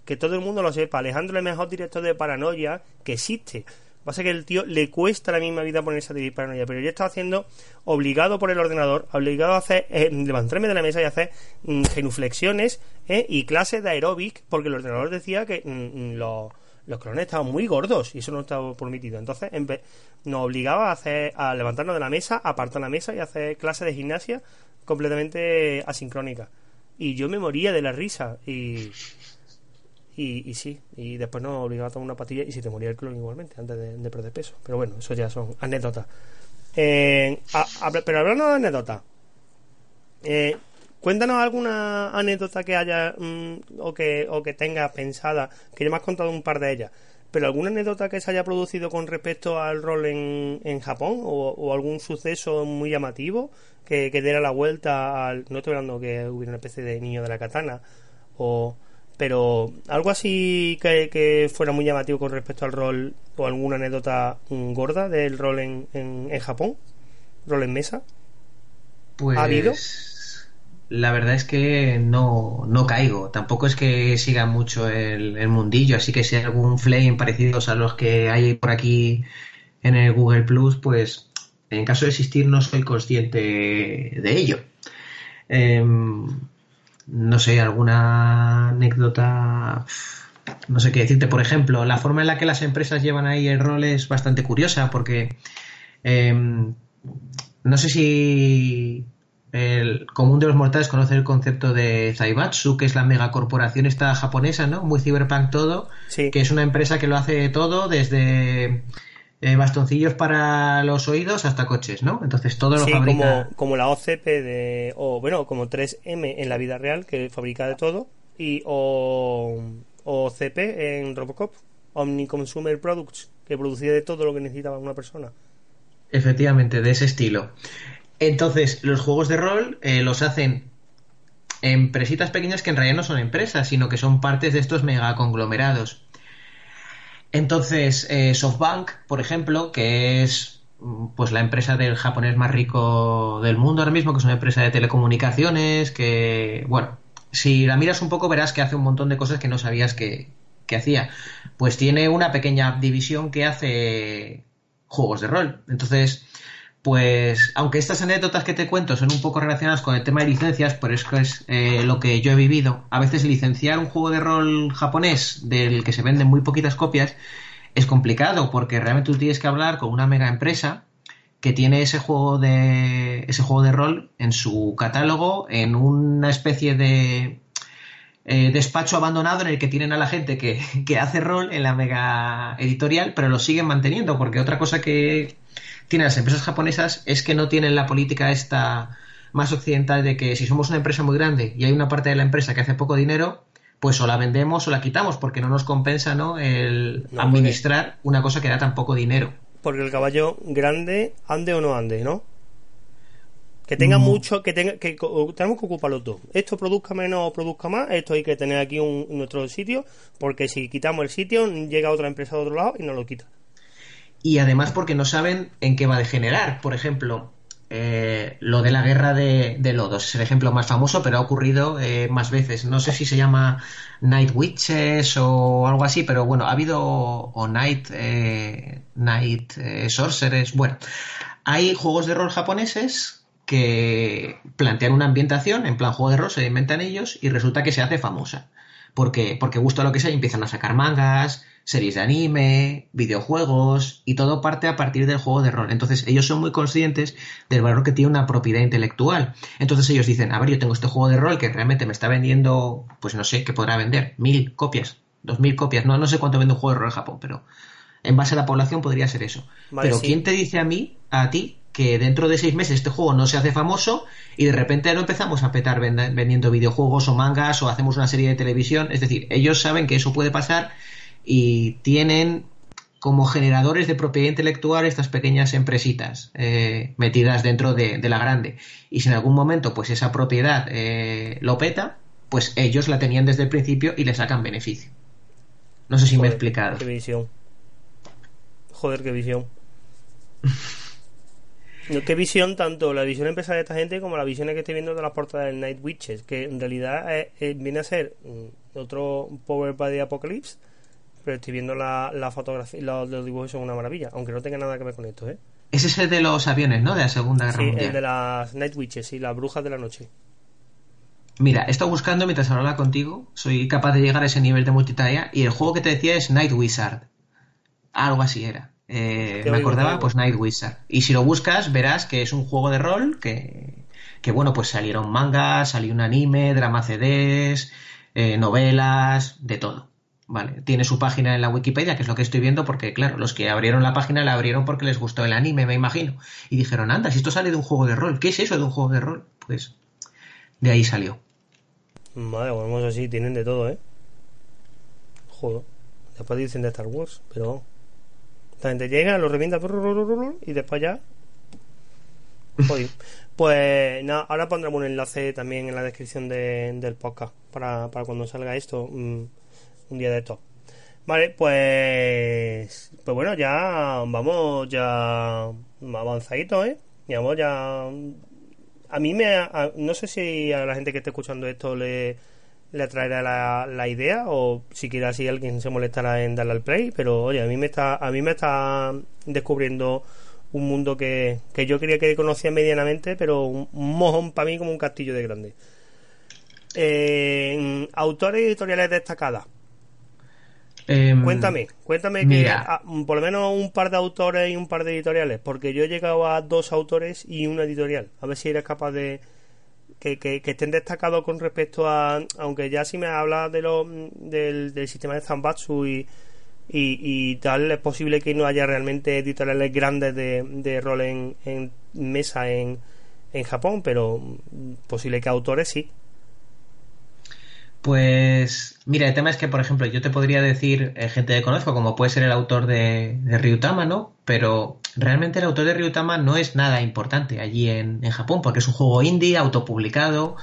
que todo el mundo lo sepa. Alejandro es el mejor director de paranoia que existe. Pasa que el tío le cuesta la misma vida ponerse a dirigir paranoia, pero yo estaba haciendo obligado por el ordenador, obligado a hacer, eh, levantarme de la mesa y hacer mm, genuflexiones eh, y clases de aeróbic, porque el ordenador decía que mm, mm, los, los clones estaban muy gordos y eso no estaba permitido. Entonces nos obligaba a hacer, a levantarnos de la mesa, apartar la mesa y hacer clases de gimnasia completamente asincrónicas. Y yo me moría de la risa y y, sí, y después nos obligaba a tomar una patilla y si te moría el clon igualmente antes de, perder peso. Pero bueno, eso ya son anécdotas. Eh, pero hablando de anécdotas, eh, cuéntanos alguna anécdota que haya mm, o, que, o que tengas pensada, que ya me has contado un par de ellas, pero alguna anécdota que se haya producido con respecto al rol en, en Japón o, algún suceso muy llamativo que, que diera la vuelta al. No estoy hablando que hubiera una especie de niño de la katana o pero algo así que, fuera muy llamativo con respecto al rol o alguna anécdota gorda del rol en, en, Japón, rol en mesa. Pues, ¿Ha habido? La verdad es que no, no caigo. Tampoco es que siga mucho el, mundillo, así que si hay algún flame parecidos a los que hay por aquí en el Google Plus, pues en caso de existir no soy consciente de ello. Em, no sé, alguna anécdota, no sé qué decirte. Por ejemplo, la forma en la que las empresas llevan ahí el rol es bastante curiosa porque em, no sé si el común de los mortales conoce el concepto de Zaibatsu, que es la megacorporación esta japonesa, ¿no? Muy cyberpunk todo, que es una empresa que lo hace todo desde eh, bastoncillos para los oídos hasta coches, ¿no? Entonces todo lo fabrica... como, como la OCP de... o bueno, como 3M en la vida real, que fabrica de todo, y o, o CP en Robocop, Omni Consumer Products, que producía de todo lo que necesitaba una persona. Efectivamente, de ese estilo. Entonces, los juegos de rol eh, los hacen empresitas pequeñas que en realidad no son empresas, sino que son partes de estos megaconglomerados. Entonces, eh, SoftBank, por ejemplo, que es mm, pues la empresa del japonés más rico del mundo ahora mismo, que es una empresa de telecomunicaciones, que, bueno, si la miras un poco verás que hace un montón de cosas que no sabías que, que hacía. Pues tiene una pequeña división que hace juegos de rol. Entonces, pues aunque estas anécdotas que te cuento son un poco relacionadas con el tema de licencias, por eso es eh, lo que yo he vivido, a veces licenciar un juego de rol japonés del que se venden muy poquitas copias es complicado porque realmente tú tienes que hablar con una mega empresa que tiene ese juego de ese juego de rol en su catálogo en una especie de eh, despacho abandonado en el que tienen a la gente que, que hace rol en la mega editorial pero lo siguen manteniendo porque otra cosa que tienen las empresas japonesas es que no tienen la política esta más occidental de que si somos una empresa muy grande y hay una parte de la empresa que hace poco dinero, pues o la vendemos o la quitamos porque no nos compensa ¿no? el administrar una cosa que da tan poco dinero. Porque el caballo grande ande o no ande, ¿no? Que tenga mm. mucho, que tenga, que tenemos que ocuparlo todo. Esto produzca menos o produzca más, esto hay que tener aquí un, nuestro sitio, porque si quitamos el sitio, llega otra empresa de otro lado y nos lo quita y además porque no saben en qué va a degenerar. Por ejemplo, eh, lo de la guerra de, de, lodos es el ejemplo más famoso, pero ha ocurrido eh, más veces. No sé si se llama Night Witches o algo así, pero bueno, ha habido o Night, eh, Night Sorcerers. Bueno, hay juegos de rol japoneses que plantean una ambientación, en plan juego de rol, se inventan ellos y resulta que se hace famosa. Porque, porque gusta lo que sea y empiezan a sacar mangas, series de anime, videojuegos y todo parte a partir del juego de rol. Entonces ellos son muy conscientes del valor que tiene una propiedad intelectual. Entonces ellos dicen, a ver, yo tengo este juego de rol que realmente me está vendiendo, pues no sé, ¿qué podrá vender? Mil copias, dos mil copias, no, no sé cuánto vende un juego de rol en Japón, pero en base a la población podría ser eso. pero ¿quién te dice a mí, a ti, que dentro de seis meses este juego no se hace famoso y de repente lo empezamos a petar vendiendo videojuegos o mangas o hacemos una serie de televisión? Es decir, ellos saben que eso puede pasar y tienen como generadores de propiedad intelectual estas pequeñas empresitas eh, metidas dentro de, la grande. Y si en algún momento pues esa propiedad eh, lo peta, pues ellos la tenían desde el principio y le sacan beneficio. No sé si me he explicado. Qué visión. Joder, qué visión. qué visión tanto la visión empresarial de esta gente como la visión que estoy viendo de la portada del Night Witches, que en realidad viene a ser mm, otro Power by the Apocalypse pero estoy viendo la, la fotografía, los, los, dibujos son una maravilla, aunque no tenga nada que ver con esto, ¿eh? Ese es el de los aviones, ¿no? De la Segunda Guerra sí, el de las Night Witches, sí, las brujas de la noche. Mira, he estado buscando mientras hablaba contigo, soy capaz de llegar a ese nivel de multitarea y el juego que te decía es Night Wizard. Algo así era. Eh, me acordaba, pues Night Wizard. Y si lo buscas, verás que es un juego de rol que, que bueno, pues salieron mangas, salió un anime, drama CDs, eh, novelas, de todo. Vale, tiene su página en la Wikipedia, que es lo que estoy viendo, porque claro, los que abrieron la página la abrieron porque les gustó el anime, me imagino. Y dijeron, anda, si esto sale de un juego de rol, ¿qué es eso de un juego de rol? Pues de ahí salió. Vale, vamos así, tienen de todo, ¿eh? Joder. Después dicen de Star Wars, pero... La gente llega, lo revienta y después ya... Joder. Pues nada, ahora pondremos un enlace también en la descripción del podcast para, para cuando salga esto. Mm, un día de esto. Vale, pues. Pues bueno, ya vamos ya avanzadito, ¿eh? vamos ya. A mí me. no sé si a la gente que esté escuchando esto le, le atraerá la, la idea o si quiera si alguien se molestará en darle al play, pero oye, a mí me está, a mí me está descubriendo un mundo que, que yo quería que conocía medianamente, pero un, mojón para mí como un castillo de grande. Eh, autores editoriales destacadas. Em, cuéntame, cuéntame que por lo menos un par de autores y un par de editoriales, porque yo he llegado a dos autores y una editorial. A ver si eres capaz de que, que, estén destacados con respecto a, aunque ya si me hablas de lo, del, sistema de Zambatsu y, y, tal, es posible que no haya realmente editoriales grandes de, de rol en, en mesa en, en Japón, pero posible que autores sí. Pues mira, el tema es que, por ejemplo, yo te podría decir eh, gente que conozco, como puede ser el autor de, Ryutama, ¿no? Pero realmente el autor de Ryutama no es nada importante allí en, Japón, porque es un juego indie, autopublicado,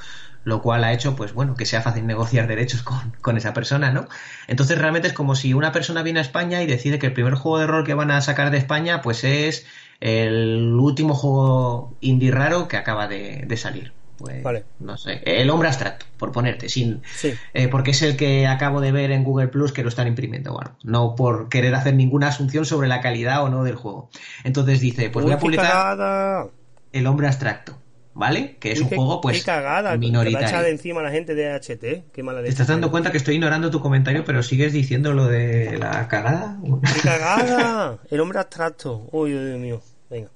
lo cual ha hecho, pues bueno, que sea fácil negociar derechos con, con, esa persona, ¿no? Entonces realmente es como si una persona viene a España y decide que el primer juego de rol que van a sacar de España, pues es el último juego indie raro que acaba de salir. Pues, no sé, el hombre abstracto, por ponerte, sin, eh, porque es el que acabo de ver en Google Plus que lo están imprimiendo, bueno, no por querer hacer ninguna asunción sobre la calidad o no del juego. Entonces dice, pues voy a publicar el hombre abstracto, ¿vale? Que es un juego pues qué cagada, minoritario. de encima la gente de HT, qué mala ¿Te estás dando cuenta que estoy ignorando tu comentario, pero sigues diciendo lo de la cagada? ¡Qué cagada! El hombre abstracto. Uy, Dios mío. Venga.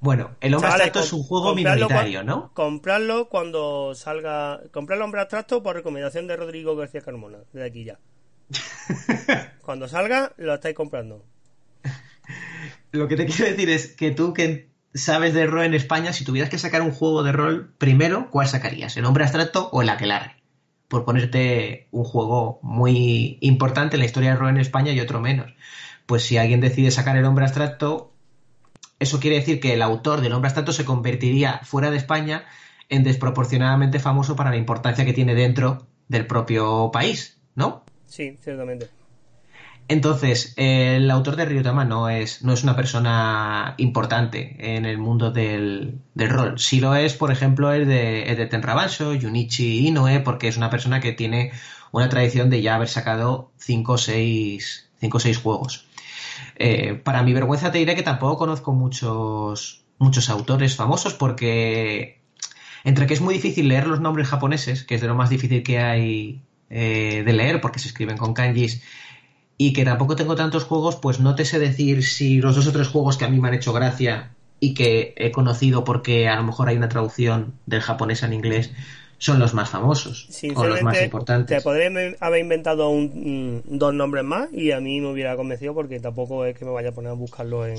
Bueno, el hombre abstracto es un juego minoritario, ¿no? Comprarlo cuando salga. Comprar el hombre abstracto por recomendación de Rodrigo García Carmona, desde aquí ya. cuando salga, lo estáis comprando. Lo que te quiero decir es que tú que sabes de rol en España, si tuvieras que sacar un juego de rol primero, ¿cuál sacarías? ¿El hombre abstracto o el aquelarre? Por ponerte un juego muy importante en la historia de rol en España y otro menos. Pues si alguien decide sacar el hombre abstracto, eso quiere decir que el autor del hombre abstracto se convertiría fuera de España en desproporcionadamente famoso para la importancia que tiene dentro del propio país, ¿no? Sí, ciertamente. Entonces, el autor de Ryutama no es, no es una persona importante en el mundo del, rol. Si lo es, por ejemplo, el de, el de Tenrabanso, Junichi Inoue, porque es una persona que tiene una tradición de ya haber sacado 5 o 6 juegos. Eh, para mi vergüenza te diré que tampoco conozco muchos, muchos autores famosos porque entre que es muy difícil leer los nombres japoneses, que es de lo más difícil que hay eh, de leer porque se escriben con kanjis, y que tampoco tengo tantos juegos, pues no te sé decir si los dos o tres juegos que a mí me han hecho gracia y que he conocido porque a lo mejor hay una traducción del japonés al inglés son los más famosos o los más importantes. Te podría haber inventado un, dos nombres más y a mí me hubiera convencido porque tampoco es que me vaya a poner a buscarlo en,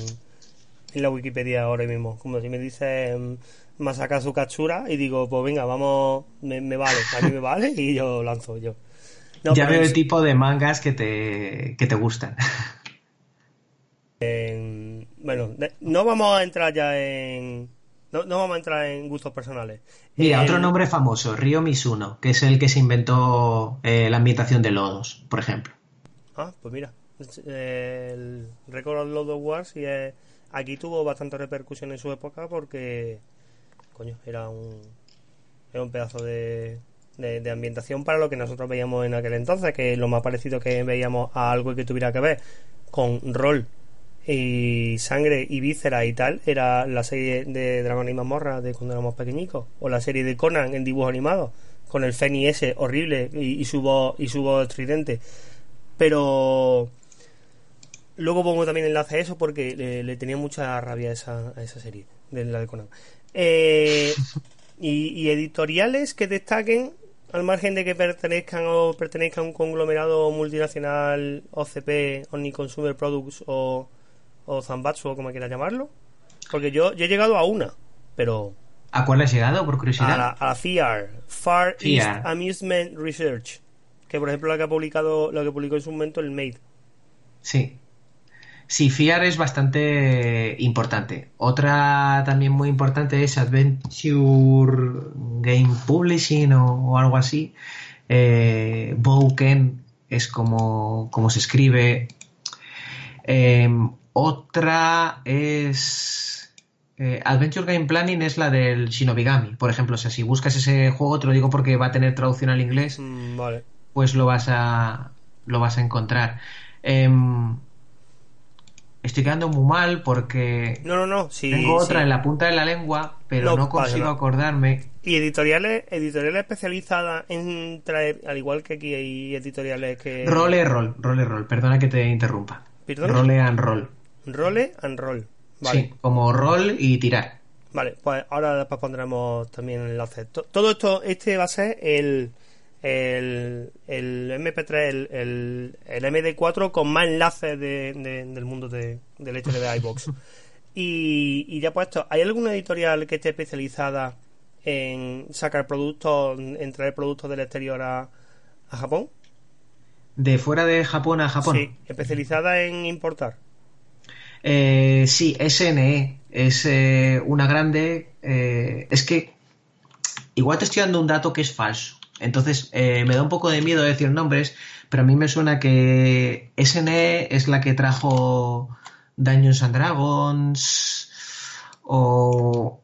en la Wikipedia ahora mismo. Como si me dice mm, Masakazu Katsura y digo, pues venga, vamos, me, vale, a mí me vale y yo lanzo yo. ya veo el tipo de mangas que te, que te gustan. bueno, no vamos a entrar ya en... No, vamos a entrar en gustos personales. Mira, otro nombre famoso, Ryo Misuno, que es el que se inventó eh, la ambientación de Lodos, por ejemplo. Ah, pues mira, el Record of Lodos Wars y aquí tuvo bastante repercusión en su época porque, coño, era un, era un pedazo de, de, ambientación para lo que nosotros veíamos en aquel entonces, que lo más parecido que veíamos a algo que tuviera que ver con rol y sangre y víscera y tal era la serie de Dragon y Mazmorra de cuando éramos pequeñicos o la serie de Conan en dibujo animado con el Feni ese horrible y, su voz y su voz estridente. Pero luego pongo también enlace a eso porque le, tenía mucha rabia a esa, a esa serie de la de Conan. Eh, y, editoriales que destaquen al margen de que pertenezcan o pertenezcan a un conglomerado multinacional OCP Omni Consumer Products o o Zambatsu o como quiera llamarlo. Porque yo, he llegado a una, pero... ¿A cuál has llegado, por curiosidad? A la, a FIAR, Far East Amusement Research, que por ejemplo la que ha publicado, lo que publicó en su momento el Made. Sí. Sí, FIAR es bastante importante. Otra también muy importante es Adventure Game Publishing o, algo así. Eh, Bouken es como, como se escribe. Eh, otra es. Eh, Adventure Game Planning es la del Shinobigami, por ejemplo. O sea, si buscas ese juego, te lo digo porque va a tener traducción al inglés, mm, pues lo vas a, lo vas a encontrar. Em, estoy quedando muy mal porque. No, no, no. tengo otra en la punta de la lengua, pero no, consigo acordarme. Y editoriales, editoriales especializadas en traer, al igual que aquí hay editoriales que. Role Roll, Role Roll, perdona que te interrumpa. ¿Perdón? Role and Roll. Role and roll. Vale. Sí, como roll y tirar. Vale, pues ahora después pondremos también el enlace. Todo esto, este va a ser el, el, el MP3, el, el, MD4 con más enlaces de, del mundo de, del hecho de iBox. y, y ya puesto, ¿hay alguna editorial que esté especializada en sacar productos, en traer productos del exterior a, a Japón? ¿De fuera de Japón a Japón? Sí, especializada en importar. Eh, sí, SNE es eh, una grande. Eh, es que igual te estoy dando un dato que es falso. Entonces me da un poco de miedo decir nombres, pero a mí me suena que SNE es la que trajo Dungeons and Dragons o...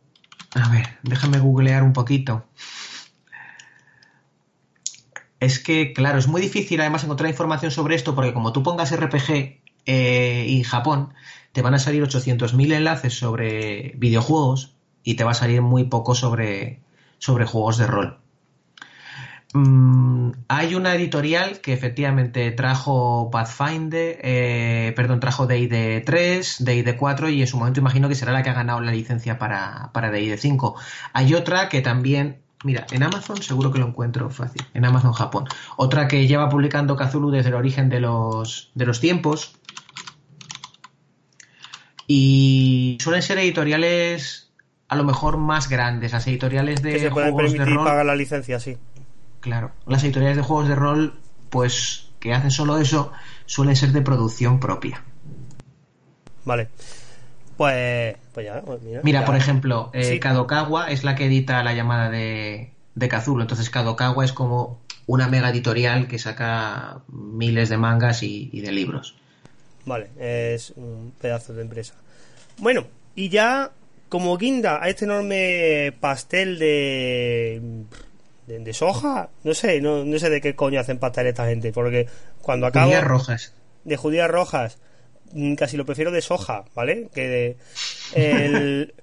A ver, déjame googlear un poquito. Es que, claro, es muy difícil además encontrar información sobre esto porque como tú pongas RPG y Japón, te van a salir 800.000 enlaces sobre videojuegos y te va a salir muy poco sobre, sobre juegos de rol. Mm, hay una editorial que efectivamente trajo Pathfinder, eh, perdón, trajo DD 3, DD 4 y en su momento imagino que será la que ha ganado la licencia para, para DD 5. Hay otra que también, mira, en Amazon seguro que lo encuentro fácil, en Amazon Japón. Otra que lleva publicando Kazulu desde el origen de los, de los tiempos, y suelen ser editoriales a lo mejor más grandes, las editoriales de que se pueden juegos de rol. pagar la licencia, sí. Claro, las editoriales de juegos de rol, pues que hacen solo eso, suelen ser de producción propia. Vale. Pues, pues ya, pues mira. Mira, por ejemplo, eh, Kadokawa es la que edita la llamada de, de Kazulo. Entonces, Kadokawa es como una mega editorial que saca miles de mangas y de libros. Vale, es un pedazo de empresa. Bueno, y ya como guinda a este enorme pastel de, de, soja, no sé, no, sé de qué coño hacen pastel esta gente, porque cuando acabo... Judías rojas. De judías rojas, mm, casi lo prefiero de soja, ¿vale? Que de, el,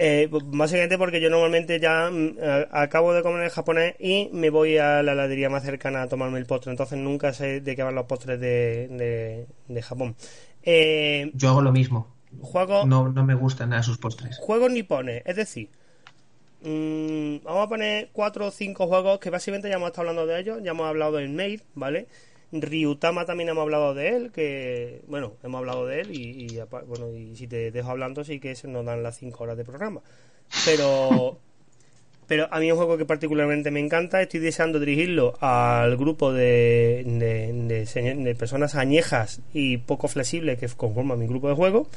Eh, básicamente porque yo normalmente ya mm, acabo de comer en japonés y me voy a la heladería más cercana a tomarme el postre. Entonces nunca sé de qué van los postres de, de, Japón. Eh, yo hago lo mismo. Juego, no, no me gustan nada sus postres. Juegos nipones, es decir, mm, vamos a poner cuatro o cinco juegos que básicamente ya hemos estado hablando de ellos. Ya hemos hablado del Maid, ¿vale? Ryutama también hemos hablado de él, que bueno, hemos hablado de él y, bueno, y si te dejo hablando sí que se nos dan las 5 horas de programa. Pero pero a mí es un juego que particularmente me encanta, estoy deseando dirigirlo al grupo de, de personas añejas y poco flexibles que conforman mi grupo de juego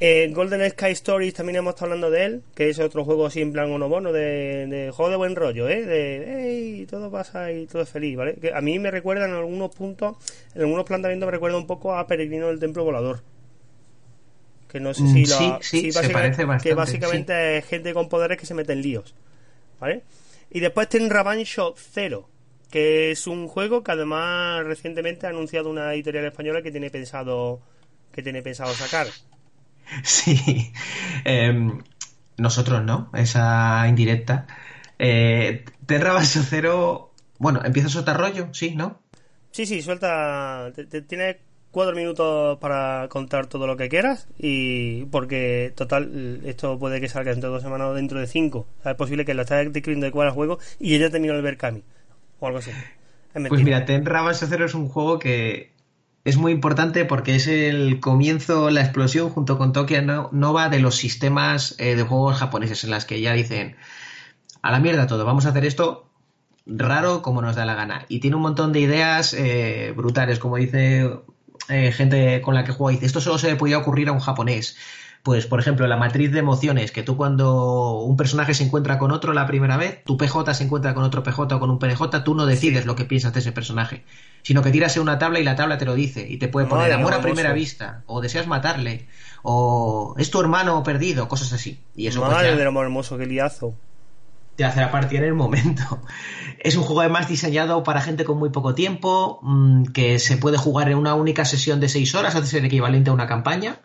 eh, Golden Sky Stories también hemos estado hablando de él, que es otro juego así en plan uno bono de, de juego de buen rollo, ¿eh? De, hey, todo pasa y todo es feliz, ¿vale? Que a mí me recuerda en algunos puntos, en algunos planteamientos me recuerda un poco a Peregrino del Templo Volador. Que no sé si mm, lo... Sí, se parece bastante, Que básicamente es gente con poderes que se meten líos, ¿vale? Y después ten Ravancho Zero, que es un juego que además recientemente ha anunciado una editorial española que tiene pensado que tiene pensado sacar. Sí. Em, nosotros no, esa indirecta. Eh, Terra Cero, bueno, empieza a soltar rollo, sí, ¿no? Sí, sí, suelta. Tienes cuatro minutos para contar todo lo que quieras y porque total esto puede que salga dentro de dos semanas o dentro de cinco es posible que lo estés describiendo de cuál juego y ella terminó el Berkami o algo así pues mira Tenra Base Cero es un juego que es muy importante porque es el comienzo, la explosión junto con Tokyo Nova de los sistemas eh, de juegos japoneses en las que ya dicen a la mierda todo, vamos a hacer esto raro como nos da la gana. Y tiene un montón de ideas eh, brutales, como dice eh, gente con la que juega, dice, esto solo se le podía ocurrir a un japonés. Pues, por ejemplo, la matriz de emociones, que tú cuando un personaje se encuentra con otro la primera vez, tu PJ se encuentra con otro PJ o con un PNJ, tú no decides lo que piensas de ese personaje, sino que tiras en una tabla y la tabla te lo dice y te puede poner amor a primera vista, o deseas matarle, o es tu hermano perdido, cosas así. Y eso pues Madre del amor hermoso, qué liazo te hace la partida en el momento. Es un juego además diseñado para gente con muy poco tiempo, mm, que se puede jugar en una única sesión de seis horas, hace el equivalente a una campaña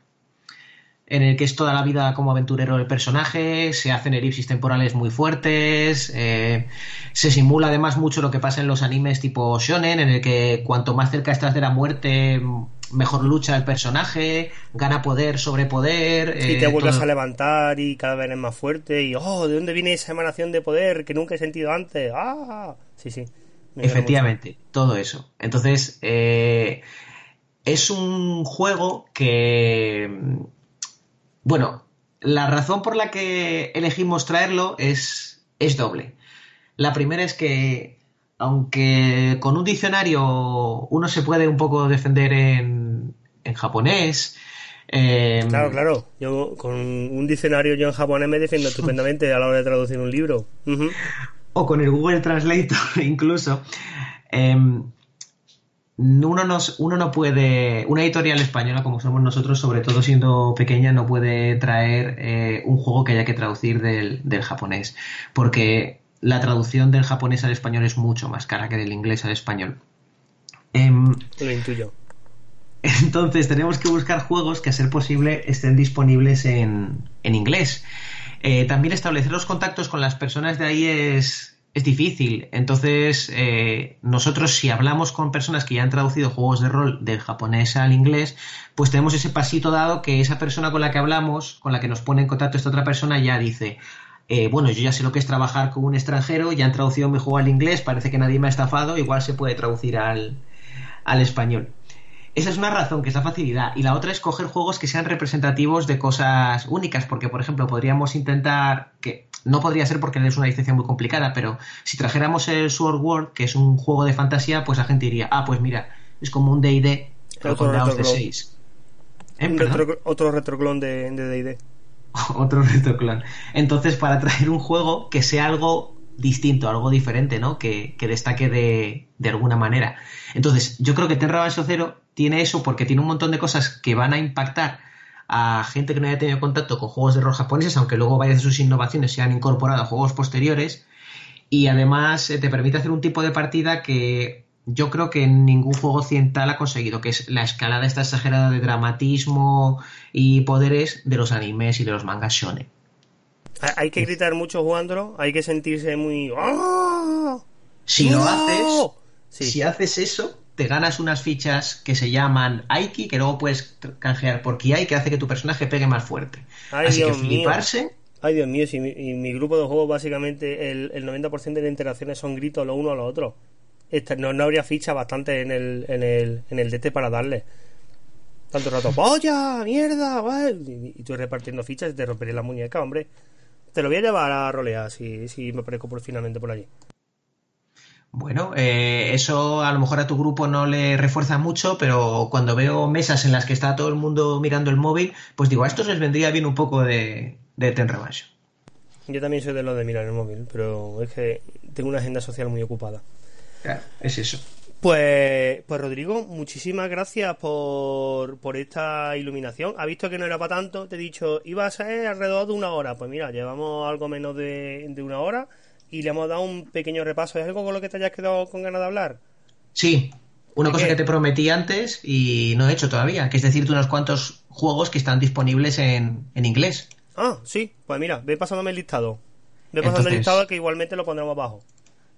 en el que es toda la vida como aventurero del personaje, se hacen elipsis temporales muy fuertes, eh, se simula además mucho lo que pasa en los animes tipo shonen, en el que cuanto más cerca estás de la muerte, mejor lucha el personaje, gana poder sobre poder. Y te eh, vuelves a levantar y cada vez eres más fuerte y, oh, ¿de dónde viene esa emanación de poder que nunca he sentido antes? Ah, sí, sí. Efectivamente, todo eso. Entonces, eh, es un juego que bueno, la razón por la que elegimos traerlo es, es doble. La primera es que, aunque con un diccionario uno se puede un poco defender en, en japonés, em, claro, claro. Yo con un diccionario yo en japonés me defiendo estupendamente a la hora de traducir un libro. O con el Google Translator incluso. Em, uno, uno no puede, una editorial española como somos nosotros, sobre todo siendo pequeña, no puede traer eh, un juego que haya que traducir del, japonés, porque la traducción del japonés al español es mucho más cara que del inglés al español. Em, Lo intuyo. Entonces tenemos que buscar juegos que a ser posible estén disponibles en, en inglés. Eh, también establecer los contactos con las personas de ahí es, es difícil. Entonces, eh, nosotros si hablamos con personas que ya han traducido juegos de rol del japonés al inglés, pues tenemos ese pasito dado que esa persona con la que hablamos, con la que nos pone en contacto esta otra persona, ya dice, eh, bueno, yo ya sé lo que es trabajar con un extranjero, ya han traducido mi juego al inglés, parece que nadie me ha estafado, igual se puede traducir al, al español. Esa es una razón, que es la facilidad. Y la otra es coger juegos que sean representativos de cosas únicas, porque, por ejemplo, podríamos intentar, que no podría ser porque es una licencia muy complicada, pero si trajéramos el Sword World, que es un juego de fantasía, pues la gente diría, ah, pues mira, es como un D&D, pero con dados de 6. ¿Eh? otro retroclon de D&D. otro retroclon. Entonces, para traer un juego que sea algo distinto, algo diferente, ¿no? Que, destaque de, de, alguna manera. Entonces, yo creo que Terra Base Cero tiene eso porque tiene un montón de cosas que van a impactar a gente que no haya tenido contacto con juegos de rol japoneses, aunque luego varias de sus innovaciones se han incorporado a juegos posteriores. Y además eh, te permite hacer un tipo de partida que yo creo que ningún juego occidental ha conseguido, que es la escalada esta exagerada de dramatismo y poderes de los animes y de los mangas shonen. Hay que gritar mucho jugándolo, hay que sentirse muy... ¡Ah! Si lo haces, Sí. si haces eso, te ganas unas fichas que se llaman Aiki, que luego puedes canjear por Kiai, que hace que tu personaje pegue más fuerte. Ay, Así Dios que mío. fliparse. Ay, Dios mío, si mi, y mi grupo de juegos básicamente el, el 90% de las interacciones son gritos los unos a los otros. Esta- no, no habría ficha bastante en el, en el, en el DT para darle. Tanto rato, ¡polla! ¡Mierda! guay", Y, y tú repartiendo fichas y te rompería la muñeca, hombre. Te lo voy a llevar a rolear si, si me aparezco por, finalmente por allí. Bueno, eh, eso a lo mejor a tu grupo no le refuerza mucho, pero cuando veo mesas en las que está todo el mundo mirando el móvil, pues digo, a estos les vendría bien un poco de, de Ten Revenge. Yo también soy de los de mirar el móvil, pero es que tengo una agenda social muy ocupada. Claro, es eso. Pues, pues Rodrigo, muchísimas gracias por, por esta iluminación. Ha visto que no era para tanto, te he dicho, iba a ser alrededor de una hora. Pues mira, llevamos algo menos de, de una hora y le hemos dado un pequeño repaso. ¿Es algo con lo que te hayas quedado con ganas de hablar? Sí, una ¿De cosa qué? que te prometí antes y no he hecho todavía, que es decirte unos cuantos juegos que están disponibles en, en inglés. Ah, sí, pues mira, ve pasándome el listado. Ve pasando el listado que igualmente lo pondremos abajo.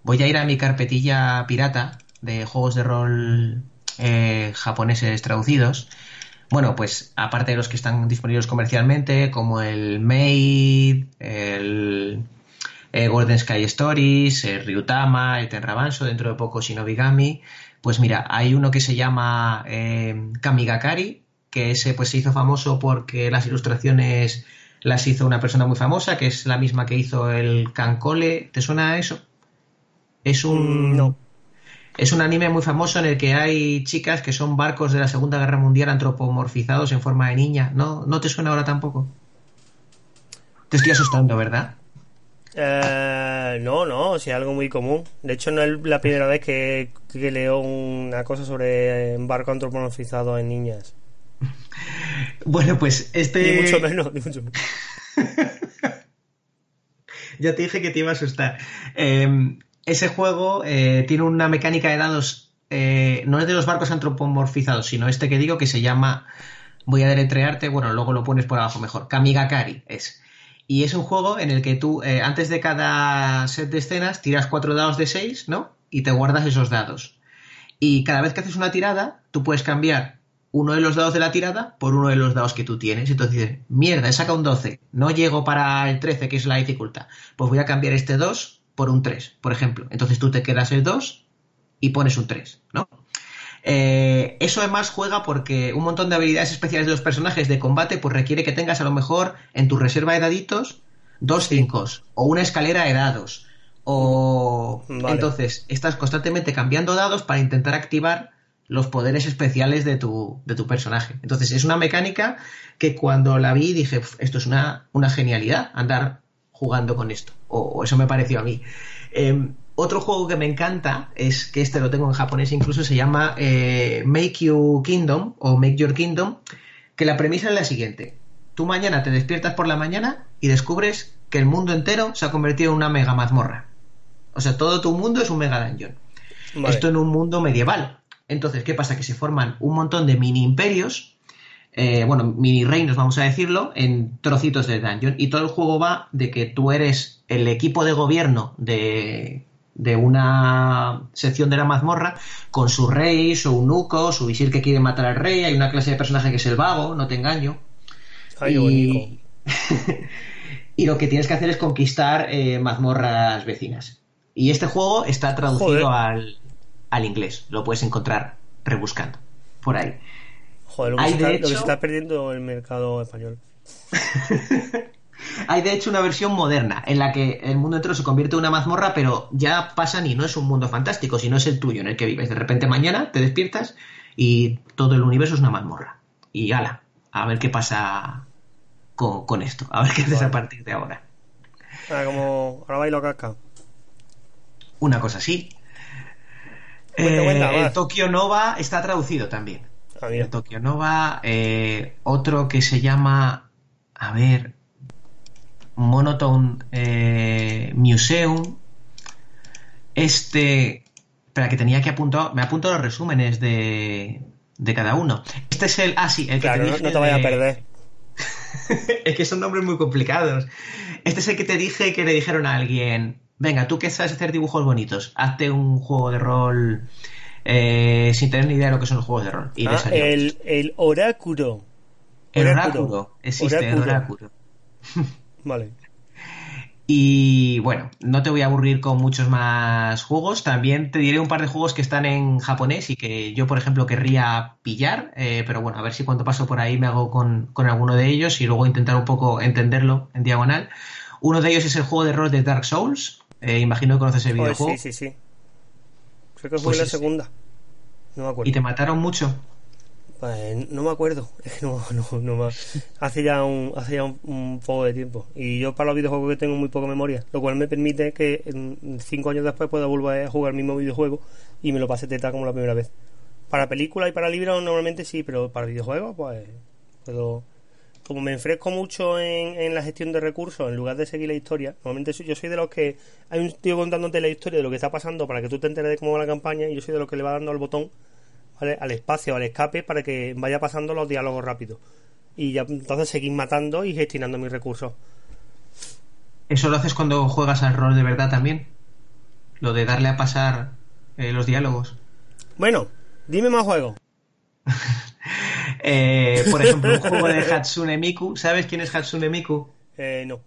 Voy a ir a mi carpetilla pirata de juegos de rol eh, japoneses traducidos. Bueno, pues aparte de los que están disponibles comercialmente, como el Maid, el eh, Golden Sky Stories, el Ryutama, el Tenrabanso, dentro de poco Shinobigami. Pues mira, hay uno que se llama eh, Kamigakari, que ese pues se hizo famoso porque las ilustraciones las hizo una persona muy famosa, que es la misma que hizo el Kankole. ¿Te suena eso? Es un Mm, no. es un anime muy famoso en el que hay chicas que son barcos de la Segunda Guerra Mundial antropomorfizados en forma de niña. ¿No, no te suena ahora tampoco? Te estoy asustando, ¿verdad? Eh, no, no, es algo muy común. De hecho, no es la primera vez que, que leo una cosa sobre eh, barco antropomorfizado en niñas. Bueno, pues este... Ni mucho menos, ni mucho menos. Ya te dije que te iba a asustar. Eh, ese juego eh, tiene una mecánica de dados, eh, no es de los barcos antropomorfizados, sino este que digo que se llama, voy a deletrearte, bueno, luego lo pones por abajo mejor, Kamigakari es. Y es un juego en el que tú, eh, antes de cada set de escenas, tiras cuatro dados de seis, ¿no? Y te guardas esos dados. Y cada vez que haces una tirada, tú puedes cambiar uno de los dados de la tirada por uno de los dados que tú tienes. Entonces dices, mierda, he sacado un 12, no llego para el 13, que es la dificultad. Pues voy a cambiar este 2 por un 3, por ejemplo. Entonces tú te quedas el 2 y pones un 3, ¿no? Eh, eso además juega porque un montón de habilidades especiales de los personajes de combate pues requiere que tengas a lo mejor en tu reserva de daditos dos 5 o una escalera de dados o Vale. entonces estás constantemente cambiando dados para intentar activar los poderes especiales de tu, de tu personaje. Entonces es una mecánica que cuando la vi dije, "Uf, esto es una, una genialidad, andar jugando con esto. O, o eso me pareció a mí. Eh, otro juego que me encanta es que este lo tengo en japonés incluso, se llama eh, Make You Kingdom o Make Your Kingdom, que la premisa es la siguiente. Tú mañana te despiertas por la mañana y descubres que el mundo entero se ha convertido en una mega mazmorra. O sea, todo tu mundo es un mega dungeon. Vale. Esto en un mundo medieval. Entonces, ¿qué pasa? Que se forman un montón de mini imperios, eh, bueno, mini reinos, vamos a decirlo, en trocitos de dungeon. Y todo el juego va de que tú eres el equipo de gobierno de, de una sección de la mazmorra con su rey, su eunuco, su visir que quiere matar al rey. Hay una clase de personaje que es el vago, no te engaño. Ay, bonito. y lo que tienes que hacer es conquistar eh, mazmorras vecinas. Y este juego está traducido al, al inglés. Lo puedes encontrar rebuscando por ahí. Joder, lo que, Hay, se de está, lo que hecho- se está perdiendo el mercado español. Hay de hecho una versión moderna en la que el mundo entero se convierte en una mazmorra, pero ya pasan y no es un mundo fantástico, sino es el tuyo en el que vives. De repente mañana te despiertas y todo el universo es una mazmorra. Y ala, a ver qué pasa con, con esto, a ver qué haces a partir de ahora. Ah, como ahora bailo casca. Una cosa así. Cuenta, Eh, el vas. Tokyo Nova está traducido también. Ah. El Tokyo Nova, eh, otro que se llama, a ver, Monotone eh, Museum. Este, espera, que tenía que apuntar, me apunto los resúmenes de, de cada uno. Este es el, ah, sí, el que te no, dije no te vayas a de- perder. es que son nombres muy complicados. Este es el que te dije que le dijeron a alguien, venga, tú que sabes hacer dibujos bonitos, hazte un juego de rol eh, sin tener ni idea de lo que son los juegos de rol. Y ah, el, el oráculo. El oráculo. Existe el oráculo. vale. Y bueno, no te voy a aburrir con muchos más juegos. También te diré un par de juegos que están en japonés y que yo, por ejemplo, querría pillar. Eh, pero bueno, a ver si cuando paso por ahí me hago con, alguno de ellos y luego intentar un poco entenderlo en diagonal. Uno de ellos es el juego de rol de Dark Souls. Eh, imagino que conoces el videojuego. sí, sí, sí. Creo que fue pues la segunda. No me acuerdo. ¿Y te mataron mucho? Pues no me acuerdo, no, no, hace ya un hace ya un, poco de tiempo y yo para los videojuegos que tengo muy poca memoria, lo cual me permite que cinco años después pueda volver a jugar el mismo videojuego y me lo pase teta como la primera vez. Para películas y para libros normalmente sí, pero para videojuegos pues puedo como me enfresco mucho en, en, la gestión de recursos en lugar de seguir la historia, normalmente yo soy de los que hay un tío contándote la historia de lo que está pasando para que tú te enteres de cómo va la campaña y yo soy de los que le va dando al botón al espacio, al escape, para que vaya pasando los diálogos rápidos. Y ya entonces seguir matando y gestionando mis recursos. ¿Eso lo haces cuando juegas al rol de verdad también? Lo de darle a pasar eh, los diálogos. Bueno, dime más juegos. Eh, por ejemplo, un juego de Hatsune Miku. ¿Sabes quién es Hatsune Miku? Eh, no.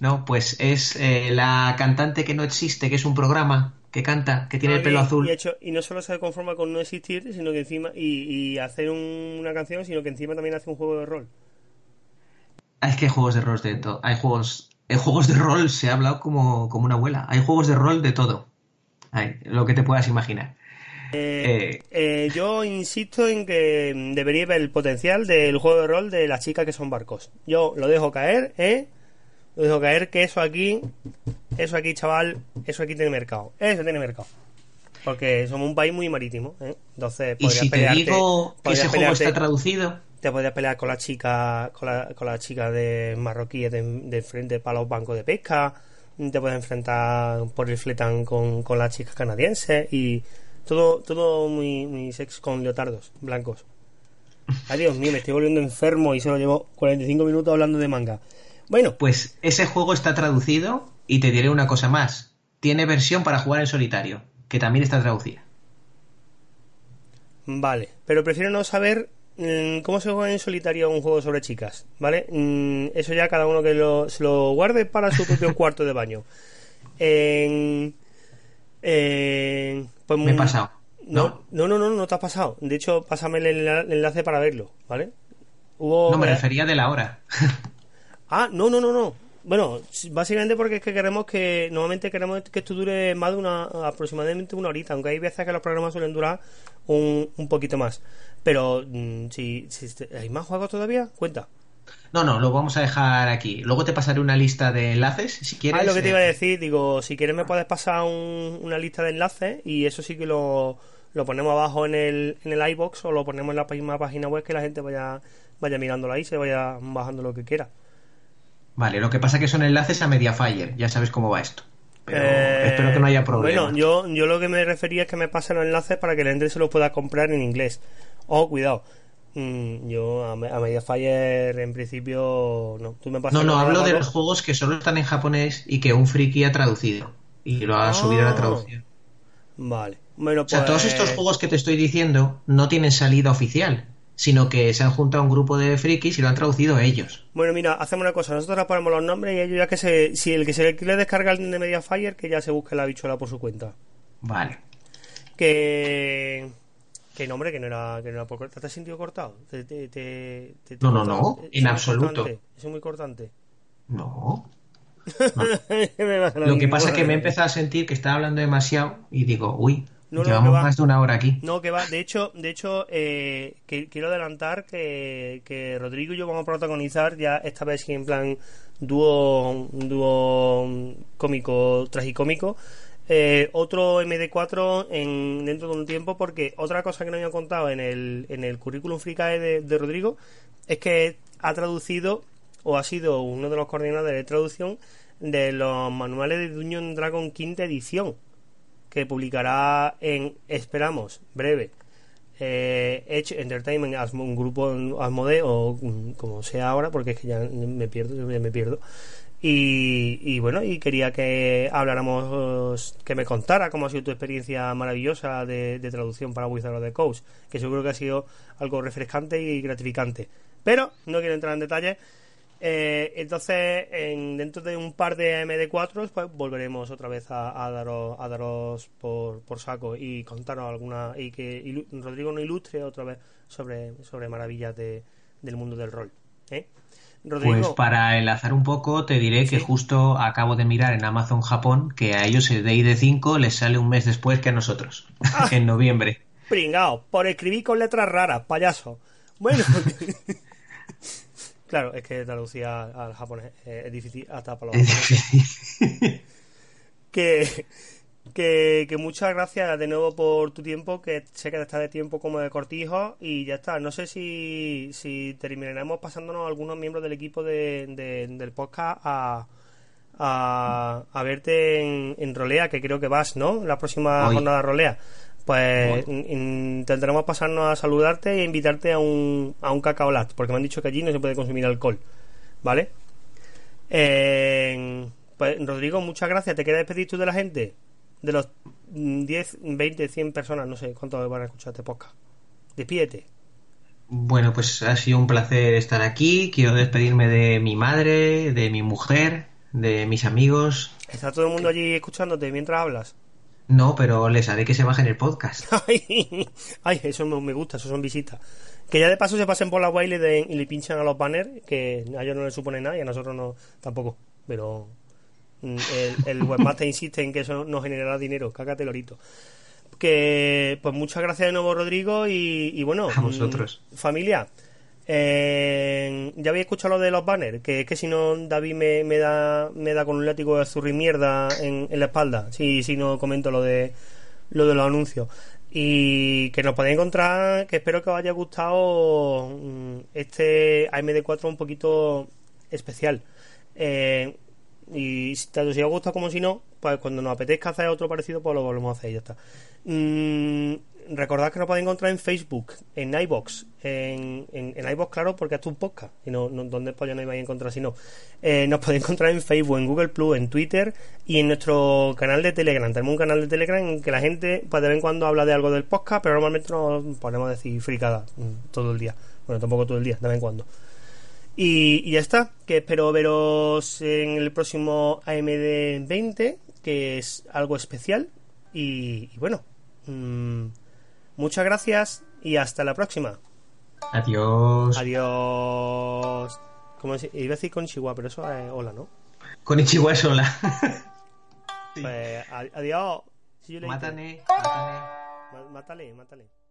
No, pues es la cantante que no existe, que es un programa que canta, que tiene el pelo azul. Y, hecho, y no solo se conforma con no existir, sino que encima, y, hacer una canción, sino que encima también hace un juego de rol. Ah, es que hay juegos de rol de todo. Hay juegos. En juegos de rol se ha hablado como, como una abuela. Hay juegos de rol de todo. Hay, lo que te puedas imaginar. Eh, eh, eh, yo insisto en que debería ver el potencial del juego de rol de las chicas que son barcos. Yo lo dejo caer, ¿eh? Lo dejo caer que eso aquí, eso aquí, chaval, eso aquí tiene mercado. Eso tiene mercado. Porque somos un país muy marítimo, ¿eh? Entonces, ¿Y si te digo que ese juego está traducido? Te podrías pelear con las chicas, con la, con las chicas de marroquíes de, frente para los bancos de pesca. Te puedes enfrentar por el fletan con, con las chicas canadienses y todo, todo muy, muy sex con leotardos blancos. Ay, Dios mío, me estoy volviendo enfermo y solo llevo 45 minutos hablando de manga. Bueno. Pues ese juego está traducido y te diré una cosa más. Tiene versión para jugar en solitario, que también está traducida. Vale, pero prefiero no saber mm, cómo se juega en solitario un juego sobre chicas, ¿vale? Mm, eso ya cada uno que lo, se lo guarde para su propio cuarto de baño. En, pues, Me he pasado. ¿no? ¿no? no, no, no, te has pasado. De hecho, pásame el enlace para verlo, ¿vale? no, me refería de la hora. Ah, no, no, no, no. Bueno, básicamente porque es que queremos que, normalmente queremos que esto dure más de una, aproximadamente una horita, aunque hay veces que los programas suelen durar un, un poquito más. Pero, mm, si, si, ¿hay más juegos todavía? Cuenta. No, no, lo vamos a dejar aquí. Luego te pasaré una lista de enlaces, si quieres. Ah, lo que te iba a eh, decir, digo, si quieres me puedes pasar una lista de enlaces y eso sí que lo, lo ponemos abajo en el, en el iBox o lo ponemos en la misma página web que la gente vaya, vaya mirándolo ahí, se vaya bajando lo que quiera. Vale, lo que pasa es que son enlaces a Mediafire, ya sabes cómo va esto. Pero eh, espero que no haya problema. Bueno, yo, yo lo que me refería es que me pasen los enlaces para que el gente se los pueda comprar en inglés. Oh, cuidado. Mm, yo a, Mediafire en principio no. ¿Tú me no, no, hablo de los juegos que solo están en japonés y que un friki ha traducido y lo ha subido a la ah. traducción. Vale. Bueno, O sea, todos estos pues juegos que te estoy diciendo no tienen salida oficial sino que se han juntado un grupo de frikis y lo han traducido ellos. Bueno, mira, hacemos una cosa, nosotros ahora ponemos los nombres y ellos ya que se, si el que se le descarga el de Mediafire, que ya se busque la bichuela por su cuenta. Vale. Que... Que nombre, que no era, que no era por ¿Te has sentido cortado? no, no, no, en absoluto. ¿Es muy cortante? No. Lo que pasa es que me he empezado a sentir que estaba hablando demasiado y digo, uy, Llevamos más de una hora aquí. No, que va. De hecho, de hecho eh, que, quiero adelantar que, que, Rodrigo y yo vamos a protagonizar ya esta vez en plan dúo, dúo cómico, tragicómico. Eh, otro MD4 en, dentro de un tiempo porque otra cosa que no había contado en el, en el currículum fricae de, de Rodrigo es que ha traducido o ha sido uno de los coordinadores de traducción de los manuales de Dungeon Dragon quinta edición que publicará en, esperamos, breve, eh, Edge Entertainment, un grupo Asmode o mm, como sea ahora, porque es que ya me pierdo, ya me pierdo. Y, bueno, y quería que habláramos, que me contara cómo ha sido tu experiencia maravillosa de, traducción para Wizard of the Coast, que seguro que ha sido algo refrescante y gratificante. Pero no quiero entrar en detalles. Eh, entonces, en, dentro de un par de MD4, pues volveremos otra vez a, daros, a daros por, por, saco y contaros alguna. y que Rodrigo nos ilustre otra vez sobre, sobre maravillas de, del mundo del rol. ¿eh? Pues para enlazar un poco, te diré que justo acabo de mirar en Amazon Japón que a ellos el DD5 les sale un mes después que a nosotros, ah. en noviembre. Pringao, por escribir con letras raras, payaso. Bueno, claro, es que traducía al japonés es difícil hasta para los que que, muchas gracias de nuevo por tu tiempo, que sé que está de tiempo como de cortijo y ya está. No sé si, si terminaremos pasándonos algunos miembros del equipo de, del podcast a, a, verte en, Rolea, que creo que vas, ¿no? La próxima jornada Rolea. Pues intentaremos pasarnos a saludarte e invitarte a un, a un cacaolat, porque me han dicho que allí no se puede consumir alcohol, ¿vale? pues Rodrigo, muchas gracias. ¿Te queda despedir tú de la gente? de los 10, 20, 100 personas, no sé cuántos van a escuchar este podcast. Despídete. Bueno, pues ha sido un placer estar aquí. Quiero despedirme de mi madre, de mi mujer, de mis amigos. ¿Está todo el mundo allí escuchándote mientras hablas? No, pero les haré que se bajen el podcast. ay, eso me gusta, eso son visitas. Que ya de paso se pasen por la web y y le pinchan a los banners, que a ellos no les supone nada y a nosotros no tampoco. Pero Mm, el, webmaster insiste en que eso no generará dinero, cágate lorito. Que, pues muchas gracias de nuevo, Rodrigo, y, bueno, a vosotros. Mm, familia. Ya habéis escuchado lo de los banners, que es que si no David me, me da me da con un látigo de zurri mierda en, la espalda, si, si no comento lo de lo de los anuncios. Y que nos podéis encontrar, que espero que os haya gustado mm, este AMD4 un poquito especial. Eh, y tanto si os gusta como si no, pues cuando nos apetezca hacer otro parecido, pues lo volvemos a hacer y ya está. Mm, recordad que nos podéis encontrar en Facebook, en iBox, en, en, iBox, claro, porque es un podcast. Y no, no ¿dónde ya no vais a encontrar si no? Eh, nos podéis encontrar en Facebook, en Google Plus, en Twitter y en nuestro canal de Telegram. Tenemos un canal de Telegram en que la gente, pues de vez en cuando habla de algo del podcast, pero normalmente nos ponemos a decir fricada mm, todo el día. Bueno, tampoco todo el día, de vez en cuando. Y, ya está, que espero veros en el próximo AMD 20, que es algo especial. Y, bueno, mm, muchas gracias y hasta la próxima. Adiós. Adiós. Como iba a decir con Chihuahua, pero eso es hola, ¿no? Con Ichiwa es hola. pues, adiós. Mátale, mátale. Mátale, mátale.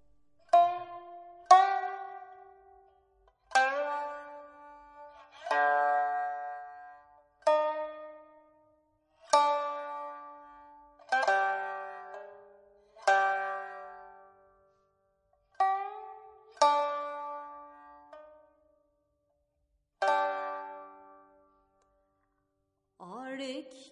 Börek